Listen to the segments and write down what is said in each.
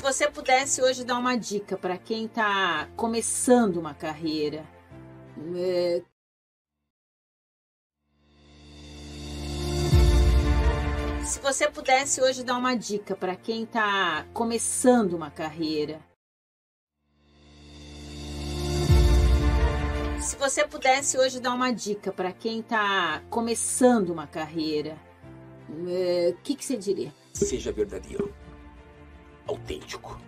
Se você pudesse hoje dar uma dica para quem está começando uma carreira, é... Se você pudesse hoje dar uma dica para quem está começando uma carreira, Se você pudesse hoje dar uma dica para quem está começando uma carreira, o é, que, que você diria? Seja verdadeiro, autêntico.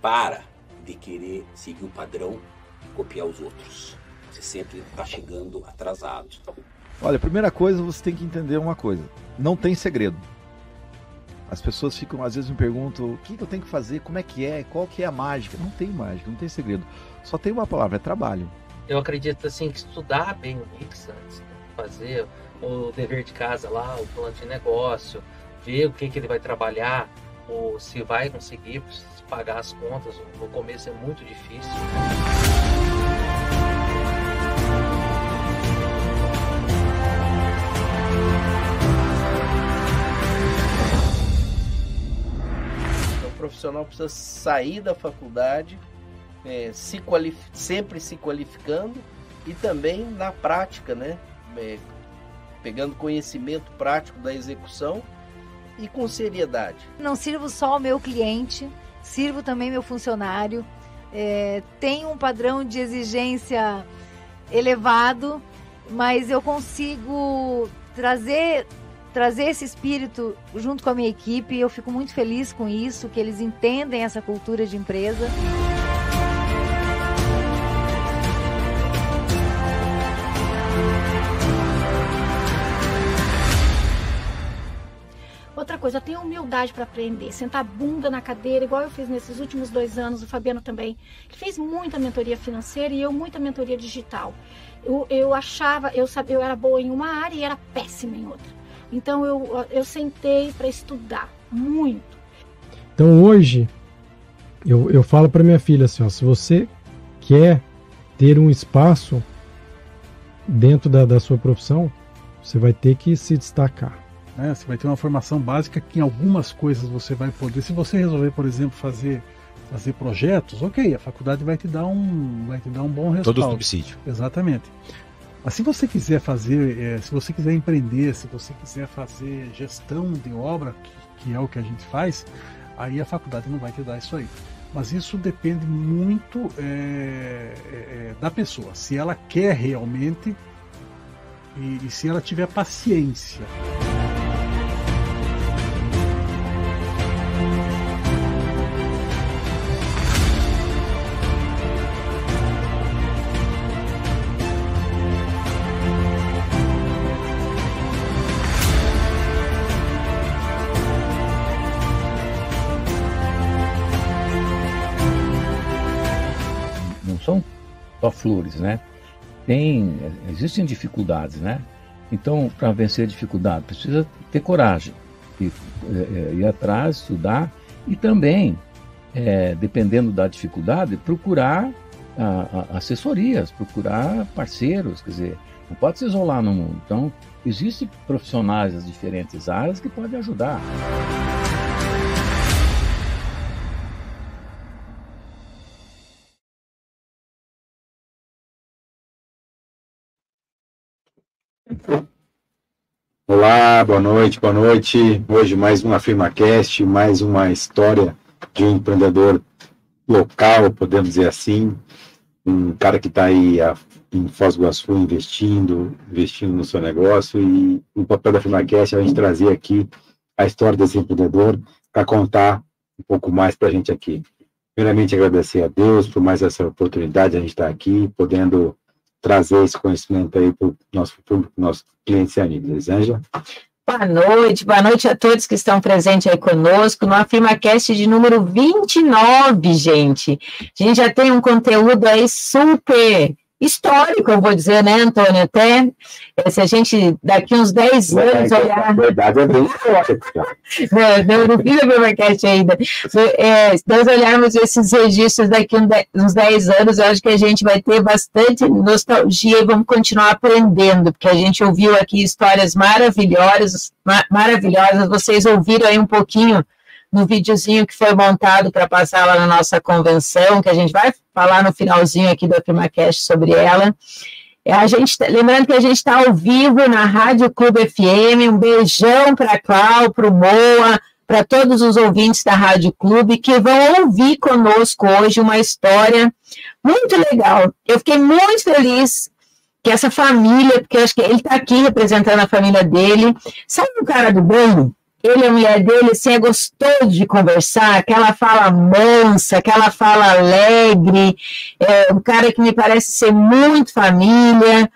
Para de querer seguir o padrão e copiar os outros. Você sempre está chegando atrasado. Olha, a primeira coisa você tem que entender uma coisa: não tem segredo. As pessoas ficam, às vezes me perguntam o que, que eu tenho que fazer, como é que é, qual que é a mágica. Não tem mágica, não tem segredo. Só tem uma palavra, é trabalho eu acredito assim que estudar bem o Mix antes, né? fazer o dever de casa lá, o plano de negócio, ver o que, que ele vai trabalhar, ou se vai conseguir pagar as contas. No começo é muito difícil. Então, o profissional precisa sair da faculdade é, se sempre se qualificando e também na prática, né? É, pegando conhecimento prático da execução e com seriedade. Não sirvo só o meu cliente, sirvo também meu funcionário. É, tenho um padrão de exigência elevado, mas eu consigo trazer trazer esse espírito junto com a minha equipe. Eu fico muito feliz com isso, que eles entendem essa cultura de empresa. Outra coisa, tenha humildade para aprender, sentar a bunda na cadeira, igual eu fiz nesses últimos dois anos, o Fabiano também. Ele fez muita mentoria financeira e eu muita mentoria digital. Eu, eu achava, eu sabia, eu era boa em uma área e era péssima em outra. Então eu, eu sentei para estudar muito. Então hoje eu, eu falo para minha filha assim, ó, se você quer ter um espaço dentro da, da sua profissão, você vai ter que se destacar. Né? Você vai ter uma formação básica que em algumas coisas você vai poder. Se você resolver, por exemplo, fazer fazer projetos, ok, a faculdade vai te dar um vai te dar um bom resultado. Todo subsídio. Exatamente. Mas se você quiser fazer, é, se você quiser empreender, se você quiser fazer gestão de obra, que, que é o que a gente faz, aí a faculdade não vai te dar isso aí. Mas isso depende muito é, é, é da pessoa, se ela quer realmente e, e se ela tiver paciência. Só flores, né? Tem, existem dificuldades, né? Então, para vencer a dificuldade, precisa ter coragem, ir, é, ir atrás, estudar e também, é, dependendo da dificuldade, procurar a, a, assessorias, procurar parceiros, quer dizer, não pode se isolar no mundo. Então, existem profissionais das diferentes áreas que podem ajudar. Olá, boa noite, boa noite. Hoje mais uma FirmaCast, mais uma história de um empreendedor local, podemos dizer assim, um cara que está aí a, em Foz do Iguaçu investindo, investindo no seu negócio e o papel da FirmaCast é a gente trazer aqui a história desse empreendedor para contar um pouco mais para a gente aqui. Primeiramente, agradecer a Deus por mais essa oportunidade de a gente estar tá aqui, podendo trazer esse conhecimento aí para o nosso público, nossos clientes e amigos. Elisângela? Boa noite, boa noite a todos que estão presentes aí conosco no AfirmaCast de número 29, gente. A gente já tem um conteúdo aí super histórico, eu vou dizer, né, Antônio? Até eh, se a gente daqui uns 10 anos olhar. A verdade é bem histórica. não, não fiz a Primercast ainda. É, se nós olharmos esses registros daqui uns 10 anos, eu acho que a gente vai ter bastante nostalgia e vamos continuar aprendendo, porque a gente ouviu aqui histórias maravilhosas, maravilhosas. Vocês ouviram aí um pouquinho no videozinho que foi montado para passar lá na nossa convenção, que a gente vai falar no finalzinho aqui do AfirmaCast sobre ela. É, a gente, tá, lembrando que a gente está ao vivo na Rádio Clube FM, um beijão para a Clau, para o Moa, para todos os ouvintes da Rádio Clube que vão ouvir conosco hoje uma história muito legal. Eu fiquei muito feliz que essa família, porque acho que ele está aqui representando a família dele. Sabe o cara do bem? Ele e a mulher dele, assim, é gostoso de conversar, aquela fala mansa, aquela fala alegre, é um cara que me parece ser muito família,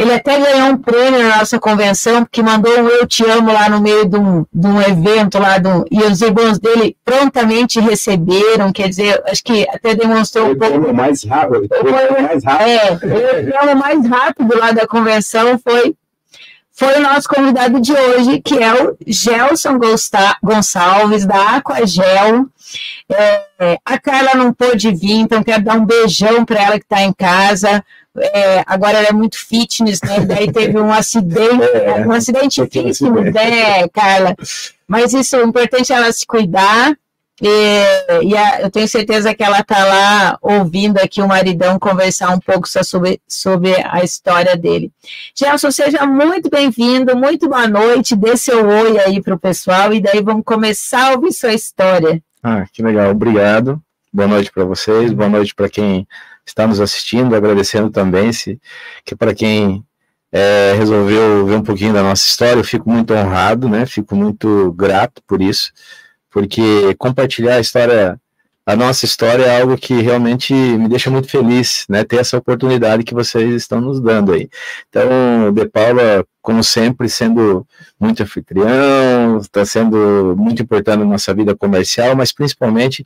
ele até ganhou um prêmio na nossa convenção, porque mandou um Eu Te Amo lá no meio de um, de um evento lá, do, e os irmãos dele prontamente receberam, quer dizer, acho que até demonstrou um pouco... mais rápido, foi, mais rápido. É, o Eu mais rápido lá da convenção foi, foi o nosso convidado de hoje, que é o Gelson Gonçalves, da Aquagel. É, a Carla não pôde vir, então quero dar um beijão para ela que está em casa é, agora ela é muito fitness, né? Daí teve um acidente, é, um acidente fitness, né, Carla? Mas isso, o importante é ela se cuidar. E, e a, eu tenho certeza que ela está lá ouvindo aqui o maridão conversar um pouco sobre, sobre a história dele. Gelson, seja muito bem-vindo, muito boa noite, dê seu oi aí para o pessoal e daí vamos começar a ouvir sua história. Ah, que legal, obrigado. Boa noite para vocês, boa noite para quem está nos assistindo, agradecendo também se, que para quem é, resolveu ver um pouquinho da nossa história, eu fico muito honrado, né? Fico muito grato por isso, porque compartilhar a história, a nossa história é algo que realmente me deixa muito feliz, né? Ter essa oportunidade que vocês estão nos dando aí. Então, De Paula, como sempre, sendo muito anfitrião, está sendo muito importante na nossa vida comercial, mas principalmente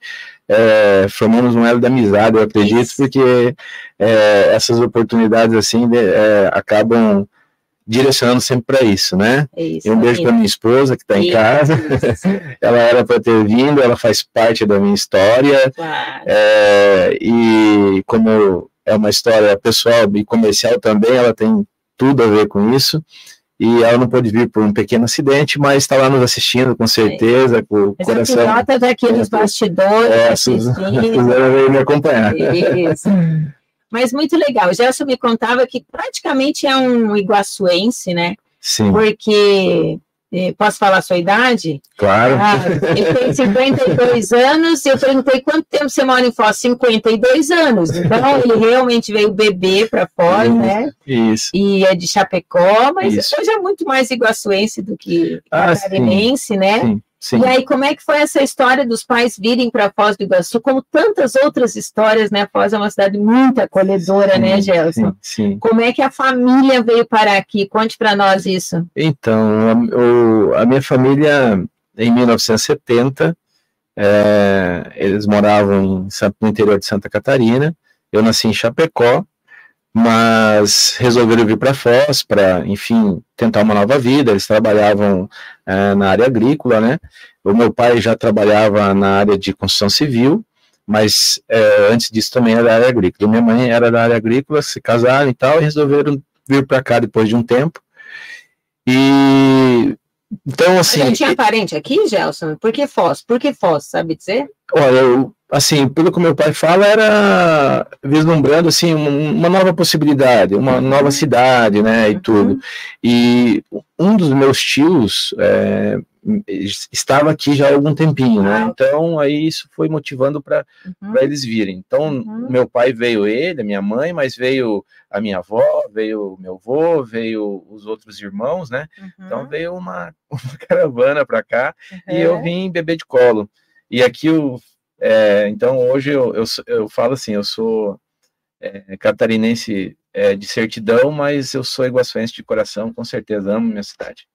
é, formamos um elo de amizade, eu acredito, porque é, essas oportunidades assim de, é, acabam direcionando sempre para isso, né? Isso, e um beijo para minha esposa que está em casa. ela era para ter vindo, ela faz parte da minha história. Claro. É, e como é uma história pessoal e comercial também, ela tem tudo a ver com isso. E ela não pôde vir por um pequeno acidente, mas está lá nos assistindo, com certeza, com o coração. A está aqui nos bastidores. É, a Suzana veio me acompanhar. Isso. Mas muito legal. O Gelson me contava que praticamente é um iguaçuense, né? Sim. Porque Posso falar a sua idade? Claro. Ah, ele tem 52 anos e eu perguntei quanto tempo você mora em Foz? 52 anos. Então, ele realmente veio beber para Foz, né? Isso. E é de Chapecó, mas Isso. hoje é muito mais iguaçuense do que ah, catarinense, né? Sim. Sim. E aí, como é que foi essa história dos pais virem para Foz do Iguaçu? Como tantas outras histórias, né? Foz é uma cidade muito acolhedora, né, sim, né, Gelson? Sim, sim, Como é que a família veio parar aqui? Conte para nós isso. Então, a, o, a, minha família, em 1970, é, eles moravam no interior de Santa Catarina. Eu nasci em Chapecó, mas resolveram vir para Foz para, enfim, tentar uma nova vida. Eles trabalhavam é, na área agrícola, né? O meu pai já trabalhava na área de construção civil, mas é, antes disso também era da área agrícola. Minha mãe era da área agrícola, se casaram e tal, e resolveram vir para cá depois de um tempo. E então, assim. Você tinha parente aqui, Gelson? Por que Foz? Por que Foz? Sabe dizer? Olha, eu, assim, pelo que meu pai fala, era vislumbrando assim uma nova possibilidade, uma nova cidade, né, e tudo. E um dos meus tios é, estava aqui já há algum tempinho, né? Então aí isso foi motivando para uhum. eles virem. Então uhum. meu pai veio ele, a minha mãe, mas veio a minha avó, veio o meu avô, veio os outros irmãos, né? Então, uhum. Então veio uma, uma caravana para cá e eu vim beber de colo. E aqui o é, então hoje eu, eu, eu, falo assim, eu sou é, catarinense é, de certidão, mas eu sou iguaçuense de coração, com certeza amo minha cidade.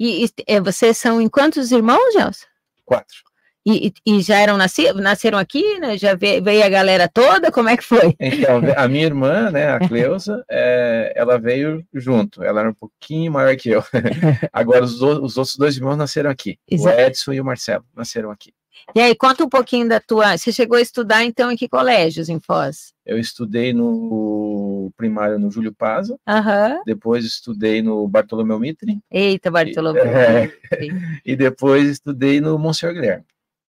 E, e é, vocês são em quantos irmãos, Gelson? Quatro. E, e, já eram nascidos, nasceram aqui, né? Já veio, veio, a galera toda? Como é que foi? Então, a minha irmã, né, a Cleusa, é, ela veio junto. Ela era um pouquinho maior que eu. Agora, os, os outros dois irmãos nasceram aqui. Exato. O Edson e o Marcelo nasceram aqui. E aí, conta um pouquinho da tua. Você chegou a estudar, então, em que colégios em Foz? Eu estudei no primário no Júlio Pazo, uhum. depois estudei no Bartolomeu Mitre. Eita, Bartolomeu. E, é, e depois estudei no Monsenhor Guilherme.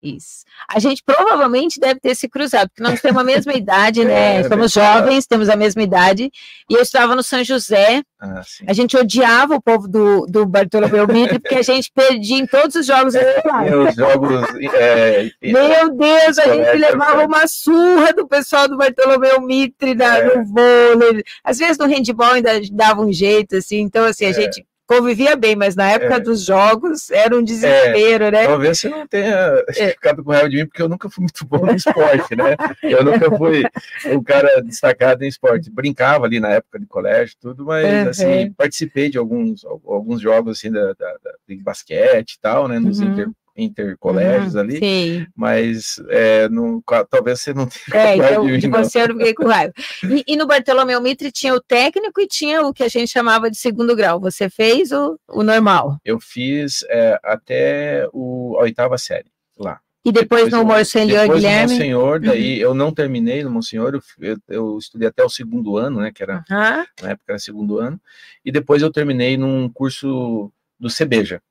Isso. A gente provavelmente deve ter se cruzado, porque nós temos a mesma idade, né? É, Somos jovens, temos a mesma idade. E eu estava no São José. Ah. A gente odiava o povo do, do Bartolomeu Mitre, porque a gente perdia em todos os jogos escolares. Tem os jogos. é, Meu Deus, a gente levava é. uma surra do pessoal do Bartolomeu Mitre É. no vôlei. Às vezes no handball ainda dava um jeito, assim. Então, assim, a É. gente convivia bem, mas na época É. dos jogos era um desespero, né? Talvez você não tenha É. ficado com raiva de mim, porque eu nunca fui muito bom no esporte, né? Eu nunca fui um cara destacado em esporte. Brincava ali na época de colégio, tudo, mas Uhum. assim, participei de alguns, alguns jogos assim da, da, da- de basquete e tal, né? Nos Uhum. inter, intercolégios Uhum, ali, Sim. mas é, não, talvez você não tenha É, então, de de você eu não fiquei com raiva. E, e no Bartolomeu Mitre tinha o técnico e tinha o que a gente chamava de segundo grau. Você fez o, o normal. Eu fiz é, até o, a oitava série lá. E depois, no eu- Monsenhor depois no Guilherme. Uhum. Monsenhor, daí eu não terminei no Monsenhor, eu, eu, eu estudei até o segundo ano, né, que era, Aham. na época era segundo ano, e depois eu terminei num curso do CBEJA.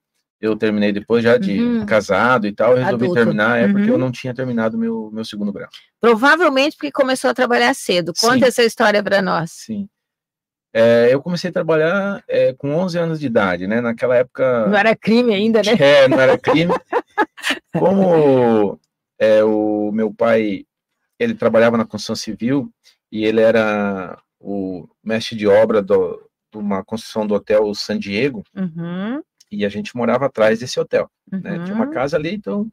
Eu terminei depois já de Uhum. casado e tal, eu resolvi Adulto. terminar, é porque Uhum. eu não tinha terminado meu, meu segundo grau. Provavelmente porque começou a trabalhar cedo. Conta Sim. essa história para nós. Sim. É, eu comecei a trabalhar é, com 11 anos de idade, né, naquela época... Não era crime ainda, né? É, não era crime. Como é, o meu pai, ele trabalhava na construção civil e ele era o mestre de obra do, de uma construção do hotel San Diego Uhum, e a gente morava atrás desse hotel, né? Tinha uma uhum. casa ali, então...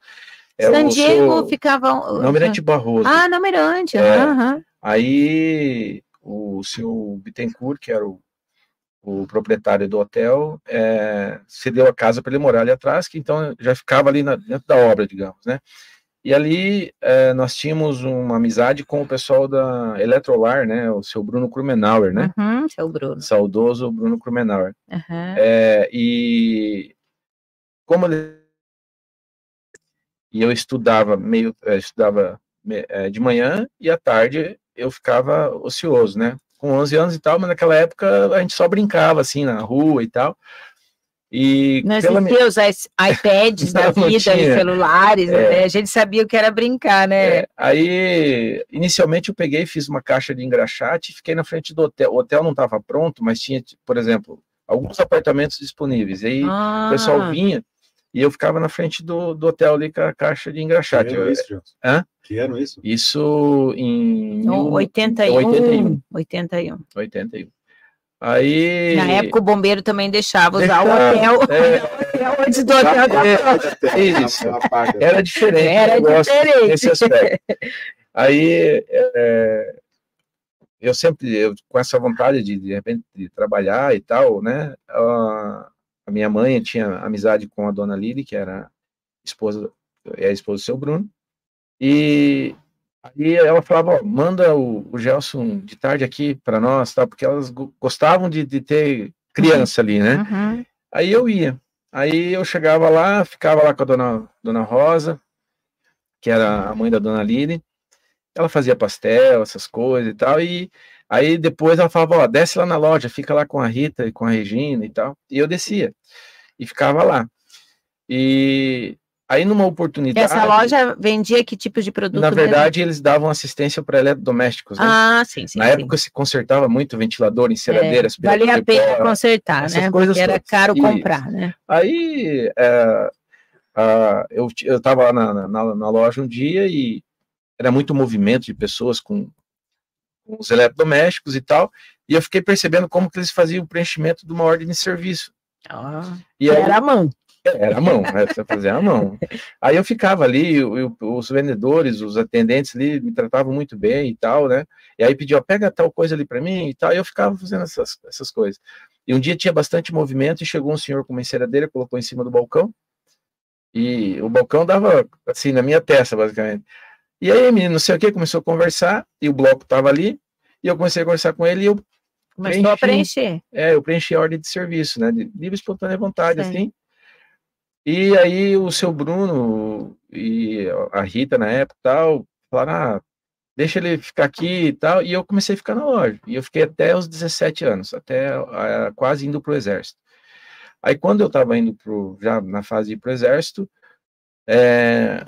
é, San Diego seu- ficava. Não, Mirante Barroso. Ah, na Mirante. É. aham. Aí o seu Bittencourt, que era o, o proprietário do hotel, é, cedeu a casa para ele morar ali atrás, que então já ficava ali na- dentro da obra, digamos, né? E ali é, nós tínhamos uma amizade com o pessoal da Eletrolar, né? O seu Bruno Krumenauer, né? Uhum, seu Bruno. Saudoso Bruno Krumenauer. Aham. É, e como ele e eu estudava meio eh, estudava me- eh, de manhã e à tarde eu ficava ocioso, né? Com 11 anos e tal, mas naquela época a gente só brincava assim na rua e tal. E Não pela os iPads da vida, os celulares, É. né? a gente sabia o que era brincar, né? É, aí, inicialmente eu peguei, fiz uma caixa de engraxate e fiquei na frente do hotel. O hotel não estava pronto, mas tinha, por exemplo, alguns apartamentos disponíveis. Aí Ah. o pessoal vinha e eu ficava na frente do, do hotel ali com a caixa de engraxate. Que ano isso? Hã? Que ano isso? Isso em No mil- 81. 81. 81. 81. Aí. Na época o bombeiro também deixava usar o Deixava, hotel, é. o hotel antes do hotel É, isso. Era diferente. Era diferente. Nesse aspecto. Aí, é, eu sempre, eu, com essa vontade de, de repente, de trabalhar e tal, né? A, a minha mãe tinha amizade com a dona Lili, que era esposa, é a esposa do seu Bruno, e aí ela falava, ó, manda o, o Gelson de tarde aqui para nós, tá? Porque elas go- gostavam de, de ter criança ali, né? Uhum. Aí eu ia. Aí eu chegava lá, ficava lá com a dona, dona Rosa, que era a mãe da dona Lili. Ela fazia pastel, essas coisas e tal. E aí depois ela falava: Ó, desce lá na loja, fica lá com a Rita e com a Regina e tal. E eu descia e ficava lá. E aí numa oportunidade. Essa loja vendia que tipo de produto? Na mesmo? verdade, eles davam assistência para eletrodomésticos. Né? Ah, sim, sim. Na sim. época se consertava muito ventilador, É, enceradeira, valia a pena consertar, né? Porque era todas. caro Isso. comprar, né? Aí é, a- eu, ti- eu tava lá na, na, na loja um dia e era muito movimento de pessoas com, com os eletrodomésticos e tal, e eu fiquei percebendo como que eles faziam o preenchimento de uma ordem de serviço. Ah, E aí- era a mão. Era a mão, né? Você fazia a mão. Aí eu ficava ali, e o- os vendedores, os atendentes ali me tratavam muito bem e tal, né? E aí pediu, pega tal coisa ali para mim e tal, e eu ficava fazendo essas, essas coisas. E um dia tinha bastante movimento e chegou um senhor com uma enceradeira, colocou em cima do balcão, e o balcão dava assim na minha testa, basicamente. E aí, menino, não sei o que, começou a conversar, e o bloco tava ali, e eu comecei a conversar com ele, e eu Começou a Preenchi. preencher. é, eu preenchi a ordem de serviço, né? De livre espontânea vontade, Sim. assim. E aí o seu Bruno e a Rita na época tal, falaram, ah, deixa ele ficar aqui e tal. E eu comecei a ficar na loja. E eu fiquei até os 17 anos, até ah, quase indo pro exército. Aí quando eu estava indo pro, já na fase de pro exército, é,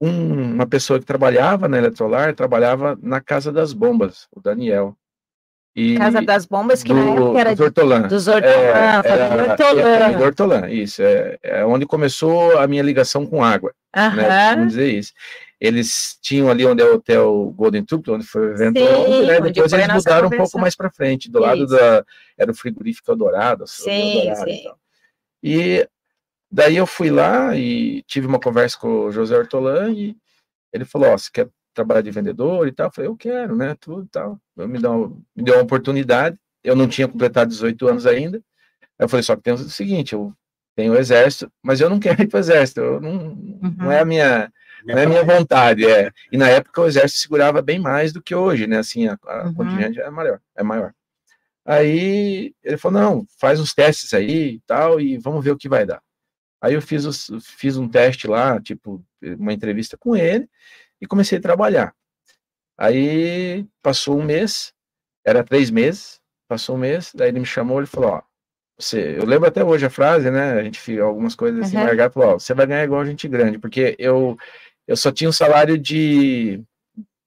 um- uma pessoa que trabalhava na Eletrolar trabalhava na Casa das Bombas, o Daniel. E Casa das Bombas, que na do, época era dos Hortolã. dos Hortolã, É, família era- Hortolã. é, família Hortolã, isso. É, é onde começou a minha ligação com água, né? Aham. Vamos dizer isso. Eles tinham ali onde é o hotel Golden Tulip, onde foi o evento, Sim, né? depois eles mudaram um pouco mais para frente, do lado Isso. da era o frigorífico Silvia Sim, sim. E daí eu fui lá e tive uma conversa com o José Hortolã e ele falou, ó, você quer trabalhar de vendedor e tal? Eu falei, eu quero, né, tudo e tal. Eu me, deu, uma- me deu uma oportunidade, eu não tinha completado 18 anos ainda, eu falei, só que tem o seguinte, eu tenho o exército, mas eu não quero ir para o exército, eu não, não é a minha, não é a minha vontade, é. E na época o exército segurava bem mais do que hoje, né, assim, a, a Uhum. contingente é maior, é maior. Aí ele falou, não, faz uns testes aí e tal, e vamos ver o que vai dar. Aí eu fiz, os, fiz um teste lá, tipo, uma entrevista com ele, e comecei a trabalhar. Aí passou um mês, era três meses, passou um mês, daí ele me chamou, ele falou, ó, você, eu lembro até hoje a frase, né, a gente fica algumas coisas assim, Uhum. marcado, falou, ó, você vai ganhar igual gente grande, porque eu, eu só tinha um salário de...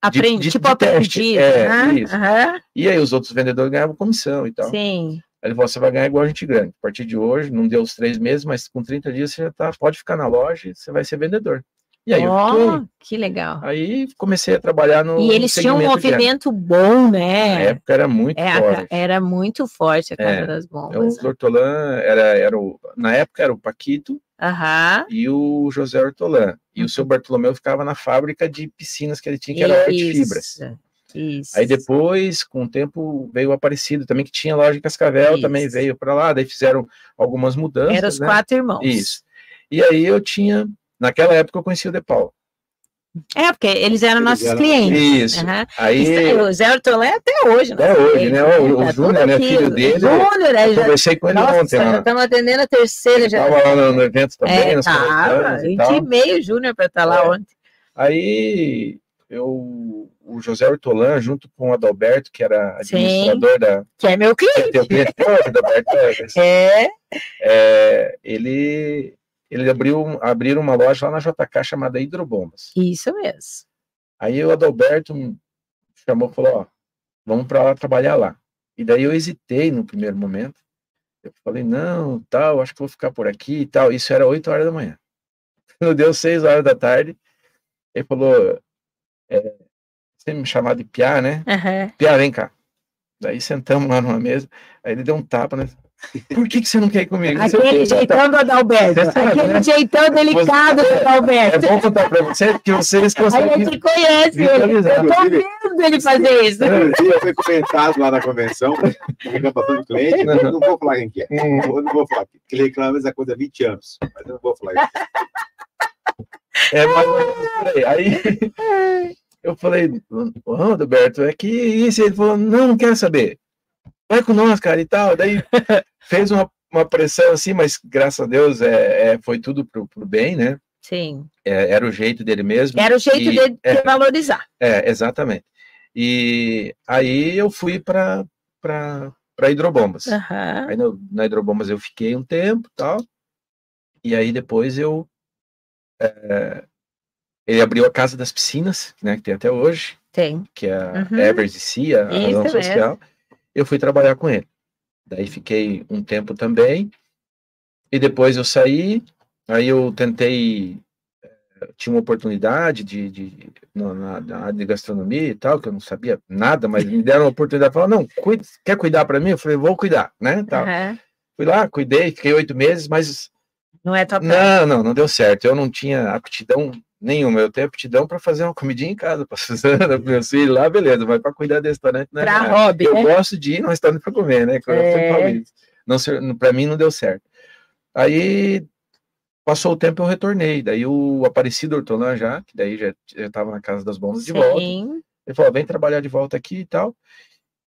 Aprendi, de- tipo de teste, aprendiz. é, aham, isso. aham, E aí os outros vendedores ganhavam comissão e tal. Sim. Aí ele falou, você vai ganhar igual gente grande. A partir de hoje, não deu os três meses, mas com 30 dias você já tá, pode ficar na loja e você vai ser vendedor. E aí fiquei. que legal. Aí comecei a trabalhar no E eles tinham um de movimento bom, Na né? época era muito É, forte. era muito forte a Casa É, das É, Bombas. o Hortolã era, era o, na época era o Paquito Aham. e o José Hortolã. E o seu Bartolomeu ficava na fábrica de piscinas que ele tinha, que era Arte Fibras. Isso. Isso. Aí depois, com o tempo, veio o Aparecido também, que tinha loja em Cascavel, Isso. também veio para lá, daí fizeram algumas mudanças. Eram os né? quatro irmãos. Isso. E aí eu tinha, naquela época eu conheci o De Paulo. É, porque eles eram Eles nossos eram- clientes. Isso. Aham. Aí- O Zé Ortolã é até hoje, Até nosso hoje, cliente, né? O- o Tá Júnior, né, filho dele, Júnior, é, eu já- conversei com ele Nossa, ontem lá. já estamos atendendo a terceira. Já Tava lá no, no evento também, é, nos tava, conversando e gente tal. e meio Júnior para estar lá É. ontem. Aí eu, o José Hortolã, junto com o Adalberto, que era Sim. administrador da. Que é meu cliente. Teu cliente, Adalberto, É. é, ele, ele abriu, abriram uma loja lá na JK chamada Hidrobombas. Isso mesmo. Aí o Adalberto me chamou e falou: Ó, vamos para lá trabalhar lá. E daí eu hesitei no primeiro momento. Eu falei: Não, tal, acho que vou ficar por aqui e tal. Isso era 8 horas da manhã. Não deu 6 horas da tarde. Ele falou: é, Você me chamar de Piá, né? Aham. Piá, vem cá. Daí sentamos lá numa mesa. Aí ele deu um tapa, né? Por que, que você não quer ir comigo? Aquele jeitão do Adalberto. Aquele né? jeitão delicado do É Adalberto. bom contar para você que vocês Aí conseguem. ele te conhece, ele. Eu tô vendo ele fazer isso. Dia foi comentado lá na convenção, reclamação do cliente, mas eu não vou falar quem que é. Eu não vou falar, porque ele reclama essa coisa há 20 anos, mas eu não vou falar isso. É por aí. Aí eu falei, ô Roberto, é que isso. Ele falou, não, não quero saber. Vai com nós, cara, e tal. Daí fez uma, uma pressão assim, mas graças a Deus é, é, foi tudo pro, pro bem, né? Sim. É, era o jeito dele mesmo. Era o jeito E- dele de é, valorizar. é, exatamente. E aí eu fui para para hidrobombas. Aham. Aí no, na hidrobombas eu fiquei um tempo tal. E aí depois eu. é, ele abriu a Casa das Piscinas, né, que tem até hoje, Tem. que é a Uhum. Evers e Cia, a razão mesmo. Eu fui trabalhar com ele. Daí fiquei um tempo também. E depois eu saí. Aí eu tentei. eh, Tinha uma oportunidade de, de na, na- área de gastronomia e tal, que eu não sabia nada, mas me deram uma oportunidade. Falaram, não, cuida, quer cuidar para mim? Eu falei, vou cuidar, né? Tal. Aham. Fui lá, cuidei, fiquei oito meses, mas Não é praia. não, não, não deu certo. Eu não tinha aptidão nenhuma. Eu tenho aptidão para fazer uma comidinha em casa para Suzana, para meus filhos lá, beleza, mas para cuidar do restaurante é Pra nada. hobby, Eu né? gosto de ir no restaurante para comer, né? É. para mim não deu certo. Aí passou o tempo eu retornei. Daí o Aparecido Hortolã já, que daí já estava na casa das bombas de volta. Ele falou, vem trabalhar de volta aqui e tal.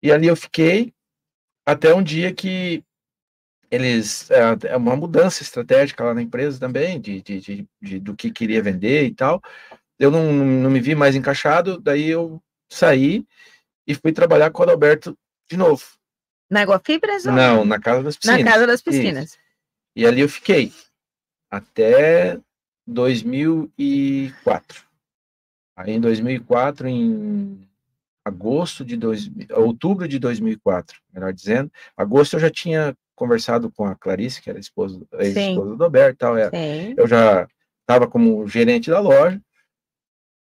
E ali eu fiquei até um dia que eles é é uma mudança estratégica lá na empresa também, de, de, de- de- do que queria vender e tal. Eu não, não, me vi mais encaixado, daí eu saí e fui trabalhar com o Adalberto de novo. Na Água Fibras? ou Não, na Casa das Piscinas. Na Casa das Isso. Piscinas. E ali eu fiquei até 2004. Aí em 2004, em agosto de dois, outubro de 2004, melhor dizendo, agosto eu já tinha conversado com a Clarice, que era a esposa, a ex-esposa do Alberto tal, é, Sim. eu já estava como gerente da loja,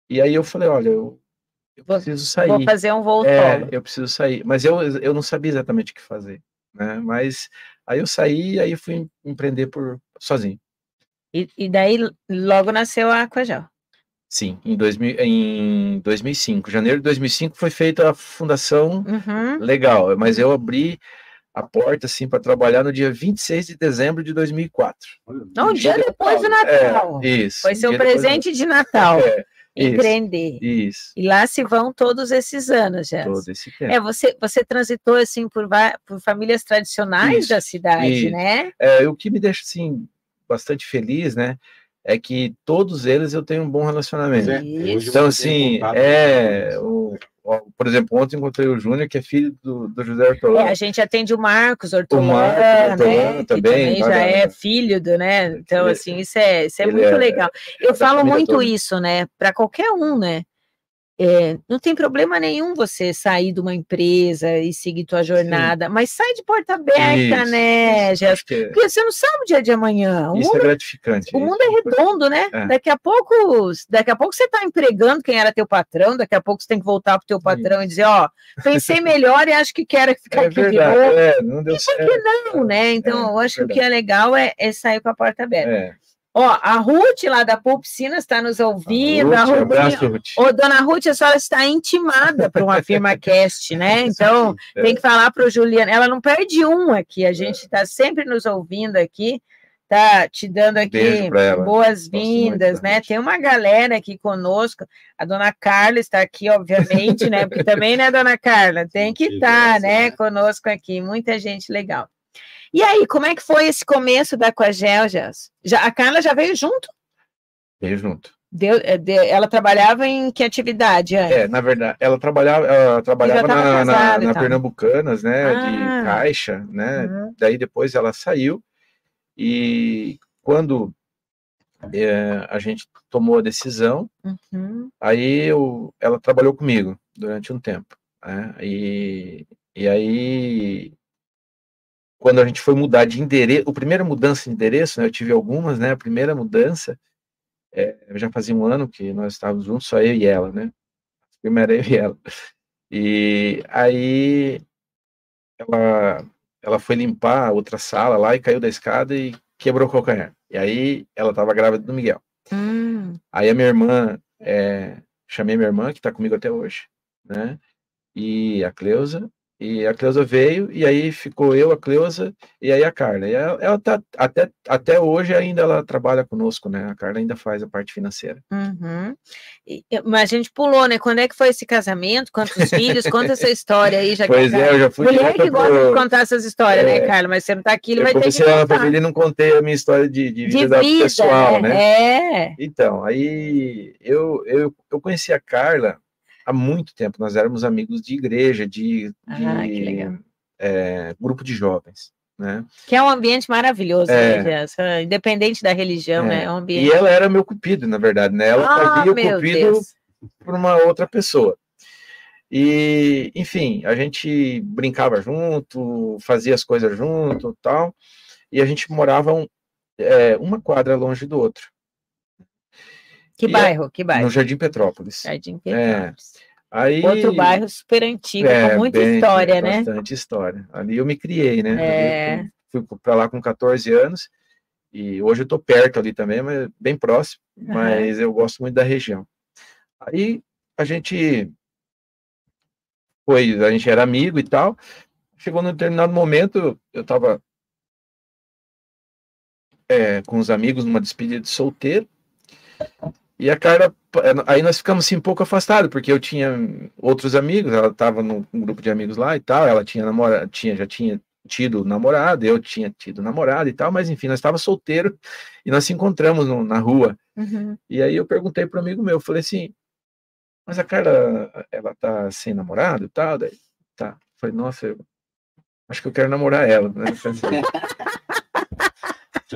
e aí eu falei, olha, eu, eu preciso sair. Vou fazer um voo É, eu preciso sair. Mas eu, eu não sabia exatamente o que fazer, né? Mas aí eu saí e aí fui em- empreender por sozinho. E, e daí logo nasceu a Aquagel. Sim, em, 2000, em 2005, janeiro de 2005 foi feita a fundação Uhum. legal, mas eu abri a porta assim para trabalhar no dia 26 de dezembro de 2004. Não, um dia depois do Natal. É, isso. Foi um seu dia do- presente de Natal. É, isso, empreender. Isso, E lá se vão todos esses anos, já. todo esse tempo. É, você, você transitou assim por, por famílias tradicionais Isso, da cidade, isso. né? É, o que me deixa assim bastante feliz, né? É que todos eles eu tenho um bom relacionamento. É, Então, assim, é. O, o- por exemplo, ontem encontrei o Júnior, que é filho do, do José É, Ortolano. a gente atende o Marcos Hortolano, Marcos né? Hortolano que também, também já é filho do, né? Então, Ele- assim, isso é, isso é muito é- legal. Eu falo muito toda. isso, né? Para qualquer um, né? É, não tem problema nenhum você sair de uma empresa e seguir tua jornada, mas sai de porta aberta, Isso, né, isso, Jéssica? é- Porque você não sabe o dia de amanhã. O isso é mundo gratificante. o mundo é redondo, né? É. Daqui a pouco, daqui a pouco você está empregando quem era teu patrão, daqui a pouco você tem que voltar pro teu patrão e dizer, ó, pensei melhor e acho que quero ficar É aqui de verdade, novo. é, não deu Por certo. que não, né? Então, É, eu acho que o que é legal é, é sair com a porta aberta. É. Ó, a Ruth lá da Pulpicinas está nos ouvindo. a Ruth, um Ruth, abraço, Ruth. Ô, dona Ruth, a senhora está intimada para uma firma cast, né? Então, É. tem que falar para o Juliano. Ela não perde um aqui, a gente está sempre nos ouvindo aqui, tá te dando aqui boas-vindas, né? Tem uma galera aqui conosco. A dona Carla está aqui, obviamente, né? Porque também, né, dona Carla? Tem que estar, né, né? conosco aqui. Muita gente legal. E aí, como é que foi esse começo da Coagel, Gelson? Já, a Carla já veio junto? Veio junto. Deu, é, de- ela trabalhava em que atividade? antes? É, na verdade, ela trabalhava, ela trabalhava na, na, na. Pernambucanas, né, Ah. de caixa, né, Uhum. daí depois ela saiu e quando é, a gente tomou a decisão, Uhum. aí eu, ela trabalhou comigo durante um tempo, né, e, e aí quando a gente foi mudar de endereço, a primeira mudança de endereço, né, eu tive algumas, né, a primeira mudança, é, já fazia um ano que nós estávamos juntos, só eu e ela, né, primeiro eu e ela, e aí ela, ela foi limpar a outra sala lá e caiu da escada e quebrou o calcanhar. E aí ela estava grávida do Miguel. Hum, Aí a minha irmã, é, chamei minha irmã, que está comigo até hoje, né? E a Cleusa, e a Cleusa veio, e aí ficou eu, a Cleusa, e aí a Carla. E ela, ela tá, até, até hoje ainda ela trabalha conosco, né? A Carla ainda faz a parte financeira. uhum. E- mas a gente pulou, né? Quando é que foi esse casamento? Quantos filhos? Conta essa história aí, já Pois a é, eu já fui Mulher que gosta pro- de contar essas histórias, né, É. Carla? Mas você não tá aqui, ele Eu vai ter que comecei lá na contar. família e não contei a minha história de, de De vida, vida, pessoal, né? É. Então, aí eu, eu, eu conheci a Carla há muito tempo. Nós éramos amigos de igreja, de, Ah, é, grupo de jovens, né? Que é um ambiente maravilhoso, É. né? Independente da religião, É. né? É um ambiente. E ela era meu cupido, na verdade, né? Ela Ah, fazia o meu cupido Deus. por uma outra pessoa. E, enfim, a gente brincava junto, fazia as coisas junto, tal. E a gente morava um, é, uma quadra longe do outro, Que é- bairro? Que bairro? no Jardim Petrópolis. Jardim É. Petrópolis. Aí, Outro bairro super antigo, É, com muita bem, história, né? Bastante história. Ali eu me criei, né? É. eu fui para lá com 14 anos e hoje eu tô perto ali também, mas bem próximo, Aham. mas eu gosto muito da região. Aí a gente foi, a gente era amigo e tal. Chegou num determinado momento, eu tava é, com os amigos numa despedida de solteiro. E a Carla, aí nós ficamos assim um pouco afastados, porque eu tinha outros amigos, ela estava num grupo de amigos lá e tal, ela tinha namorado, tinha, já tinha tido namorado, eu tinha tido namorado e tal, mas enfim, nós estávamos solteiros e nós se encontramos no- na rua. Uhum. E aí eu perguntei para um amigo meu, eu falei assim, mas a Carla, ela tá sem namorado e tal? Daí, tá. Eu falei, nossa, eu acho que eu quero namorar ela, né?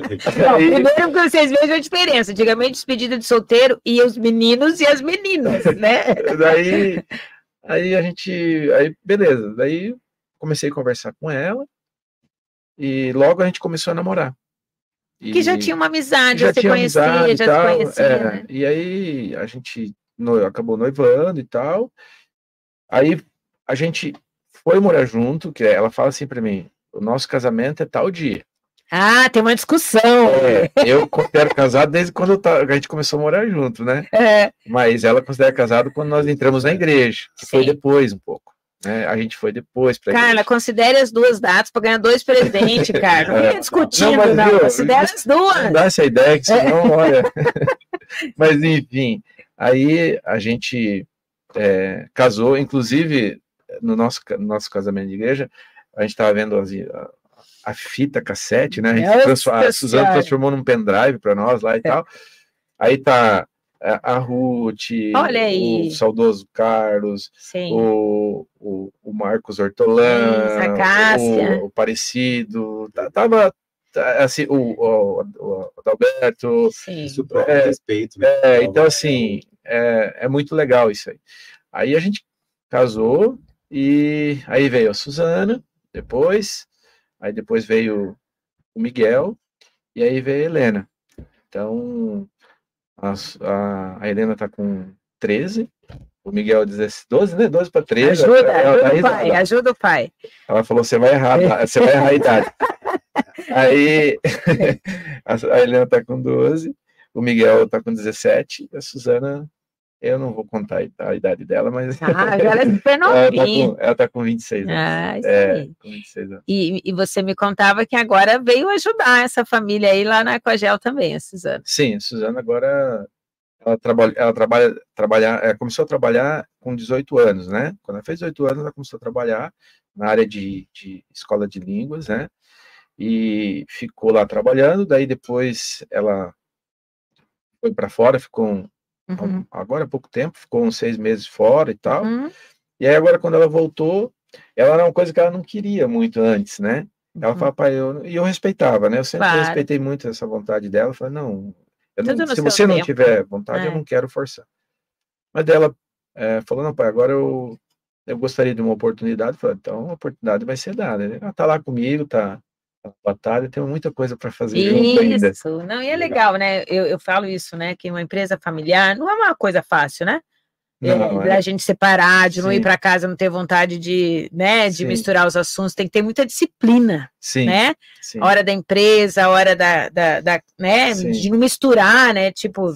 Não, primeiro porque vocês vejam a diferença. Antigamente, despedida de solteiro e os meninos e as meninas, né? daí, aí a gente, aí beleza, daí comecei a conversar com ela e logo a gente começou a namorar. Que já tinha uma amizade, já você tinha conhecia, amizade e já tal, se conhecia, é, né? E aí a gente no- acabou noivando e tal. Aí a gente foi morar junto, que ela fala assim pra mim, o nosso casamento é tal dia. Ah, tem uma discussão. É, eu considero casado desde quando ta- a gente começou a morar junto, né? É. Mas ela considera casado quando nós entramos na igreja, que foi depois um pouco. Né? A gente foi depois igreja. Carla, considere as duas datas para ganhar dois presentes, cara. Não É. discutindo, não. viu, Considere as duas. Não dá essa ideia, que senão, olha. Mas, enfim, aí a gente é, casou, inclusive, no nosso, no nosso casamento de igreja, a gente estava vendo as- a, fita cassete, né? A, gente transfor- a Suzana transformou num pendrive para nós lá e tal. Aí tá a a Ruth, Olha aí. o saudoso Carlos, o, o, o Marcos Hortolã, o, o Parecido, tá- tava tá, assim, o, o, o Adalberto. Sim. Isso prova respeito. né? É, então, assim, é, é muito legal isso aí. Aí a gente casou e aí veio a Suzana, depois, aí depois veio o Miguel e aí veio a Helena. Então, a, a, a Helena tá com 13, o Miguel 16, 12, né? 12 para 13. Ajuda, ela- ela ajuda dá o risada. pai, ajuda o pai. Ela falou, você vai errar, tá? você vai errar a idade. Aí a a Helena tá com 12, o Miguel tá com 17, a Suzana, eu não vou contar a id- a idade dela, mas Ah, ela é super ela, tá novinha. com, ela tá com 26 anos. Ah, isso é, aí. com 26 anos. E, e você me contava que agora veio ajudar essa família aí lá na Coagel também, a Suzana. Sim, a Suzana agora ela trabalha, ela trabalha, trabalhar, ela começou a trabalhar com 18 anos, né? Quando ela fez 18 anos, ela começou a trabalhar na área de, de escola de línguas, né? E ficou lá trabalhando, daí depois ela foi para fora, ficou um- Uhum. agora há pouco tempo, ficou uns seis meses fora e tal. Uhum. E aí agora quando ela voltou, ela era uma coisa que ela não queria muito antes, né? Ela Uhum. falava, pai, eu, e eu respeitava, né? Eu sempre Claro. respeitei muito essa vontade dela. Eu falei, não, eu não- se você não tempo. tiver vontade, eu É. não quero forçar. Mas dela é, falou, não, pai, agora eu, eu gostaria de uma oportunidade. Eu falei, então a oportunidade vai ser dada. né? Ela tá lá comigo, tá batalha, tem muita coisa para fazer. Isso, não, e é legal, né? Eu, eu falo isso, né? Que uma empresa familiar não é uma coisa fácil, né? Não, é, é. da gente separar, de não ir para casa, não ter vontade de, né, de Sim. misturar os assuntos, tem que ter muita disciplina, Sim, né? sim. Hora da empresa, hora da, da, da- né, de não misturar, né? Tipo,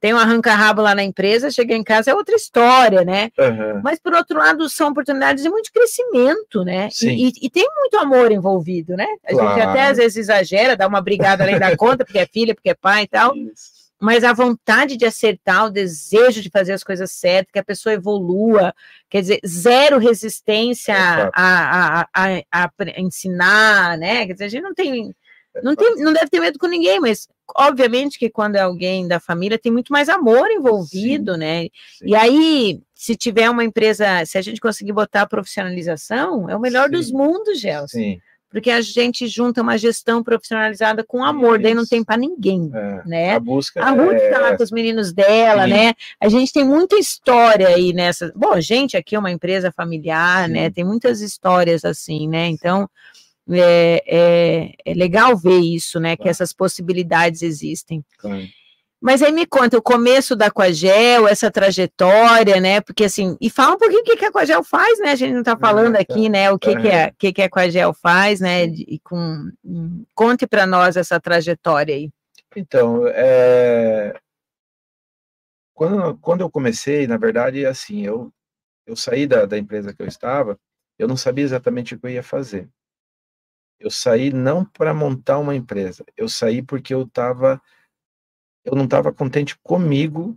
tem um arranca-rabo lá na empresa, chegar em casa é outra história, né? Aham. Mas, por outro lado, são oportunidades de muito crescimento, né? E- Sim. E, e tem muito amor envolvido, né? A gente Claro. até às vezes exagera, dá uma brigada além da conta, porque é filha, porque é pai e tal. Mas a vontade de acertar, o desejo de fazer as coisas certas, que a pessoa evolua, quer dizer, zero resistência Exato. a, a, a, a ensinar, né? Quer dizer, a gente não tem, não tem, não deve ter medo com ninguém, mas obviamente que quando é alguém da família tem muito mais amor envolvido, né? E aí, se tiver uma empresa, se a gente conseguir botar a profissionalização, é o melhor dos mundos, Gelson. Sim. Porque a gente junta uma gestão profissionalizada com amor, daí não tem para ninguém, né? A busca A Ruth é tá lá com os meninos dela, Sim. né? A gente tem muita história aí nessa. Bom, a gente aqui é uma empresa familiar, né? Tem muitas histórias assim, né? Então é, é, é legal ver isso, né? Que essas possibilidades existem. Claro. Mas aí me conta o começo da Coagel, essa trajetória, né? Porque assim, e fala um pouquinho o que, que a Coagel faz, né? A gente não está falando aqui, né? O que, que, é, o que, que a Coagel faz, né? E com, hum, conte para nós essa trajetória aí. Então, é, quando, quando eu comecei, na verdade, assim, eu, eu saí da, da empresa que eu estava, eu não sabia exatamente o que eu ia fazer. Eu saí não para montar uma empresa, eu saí porque eu estava, eu não estava contente comigo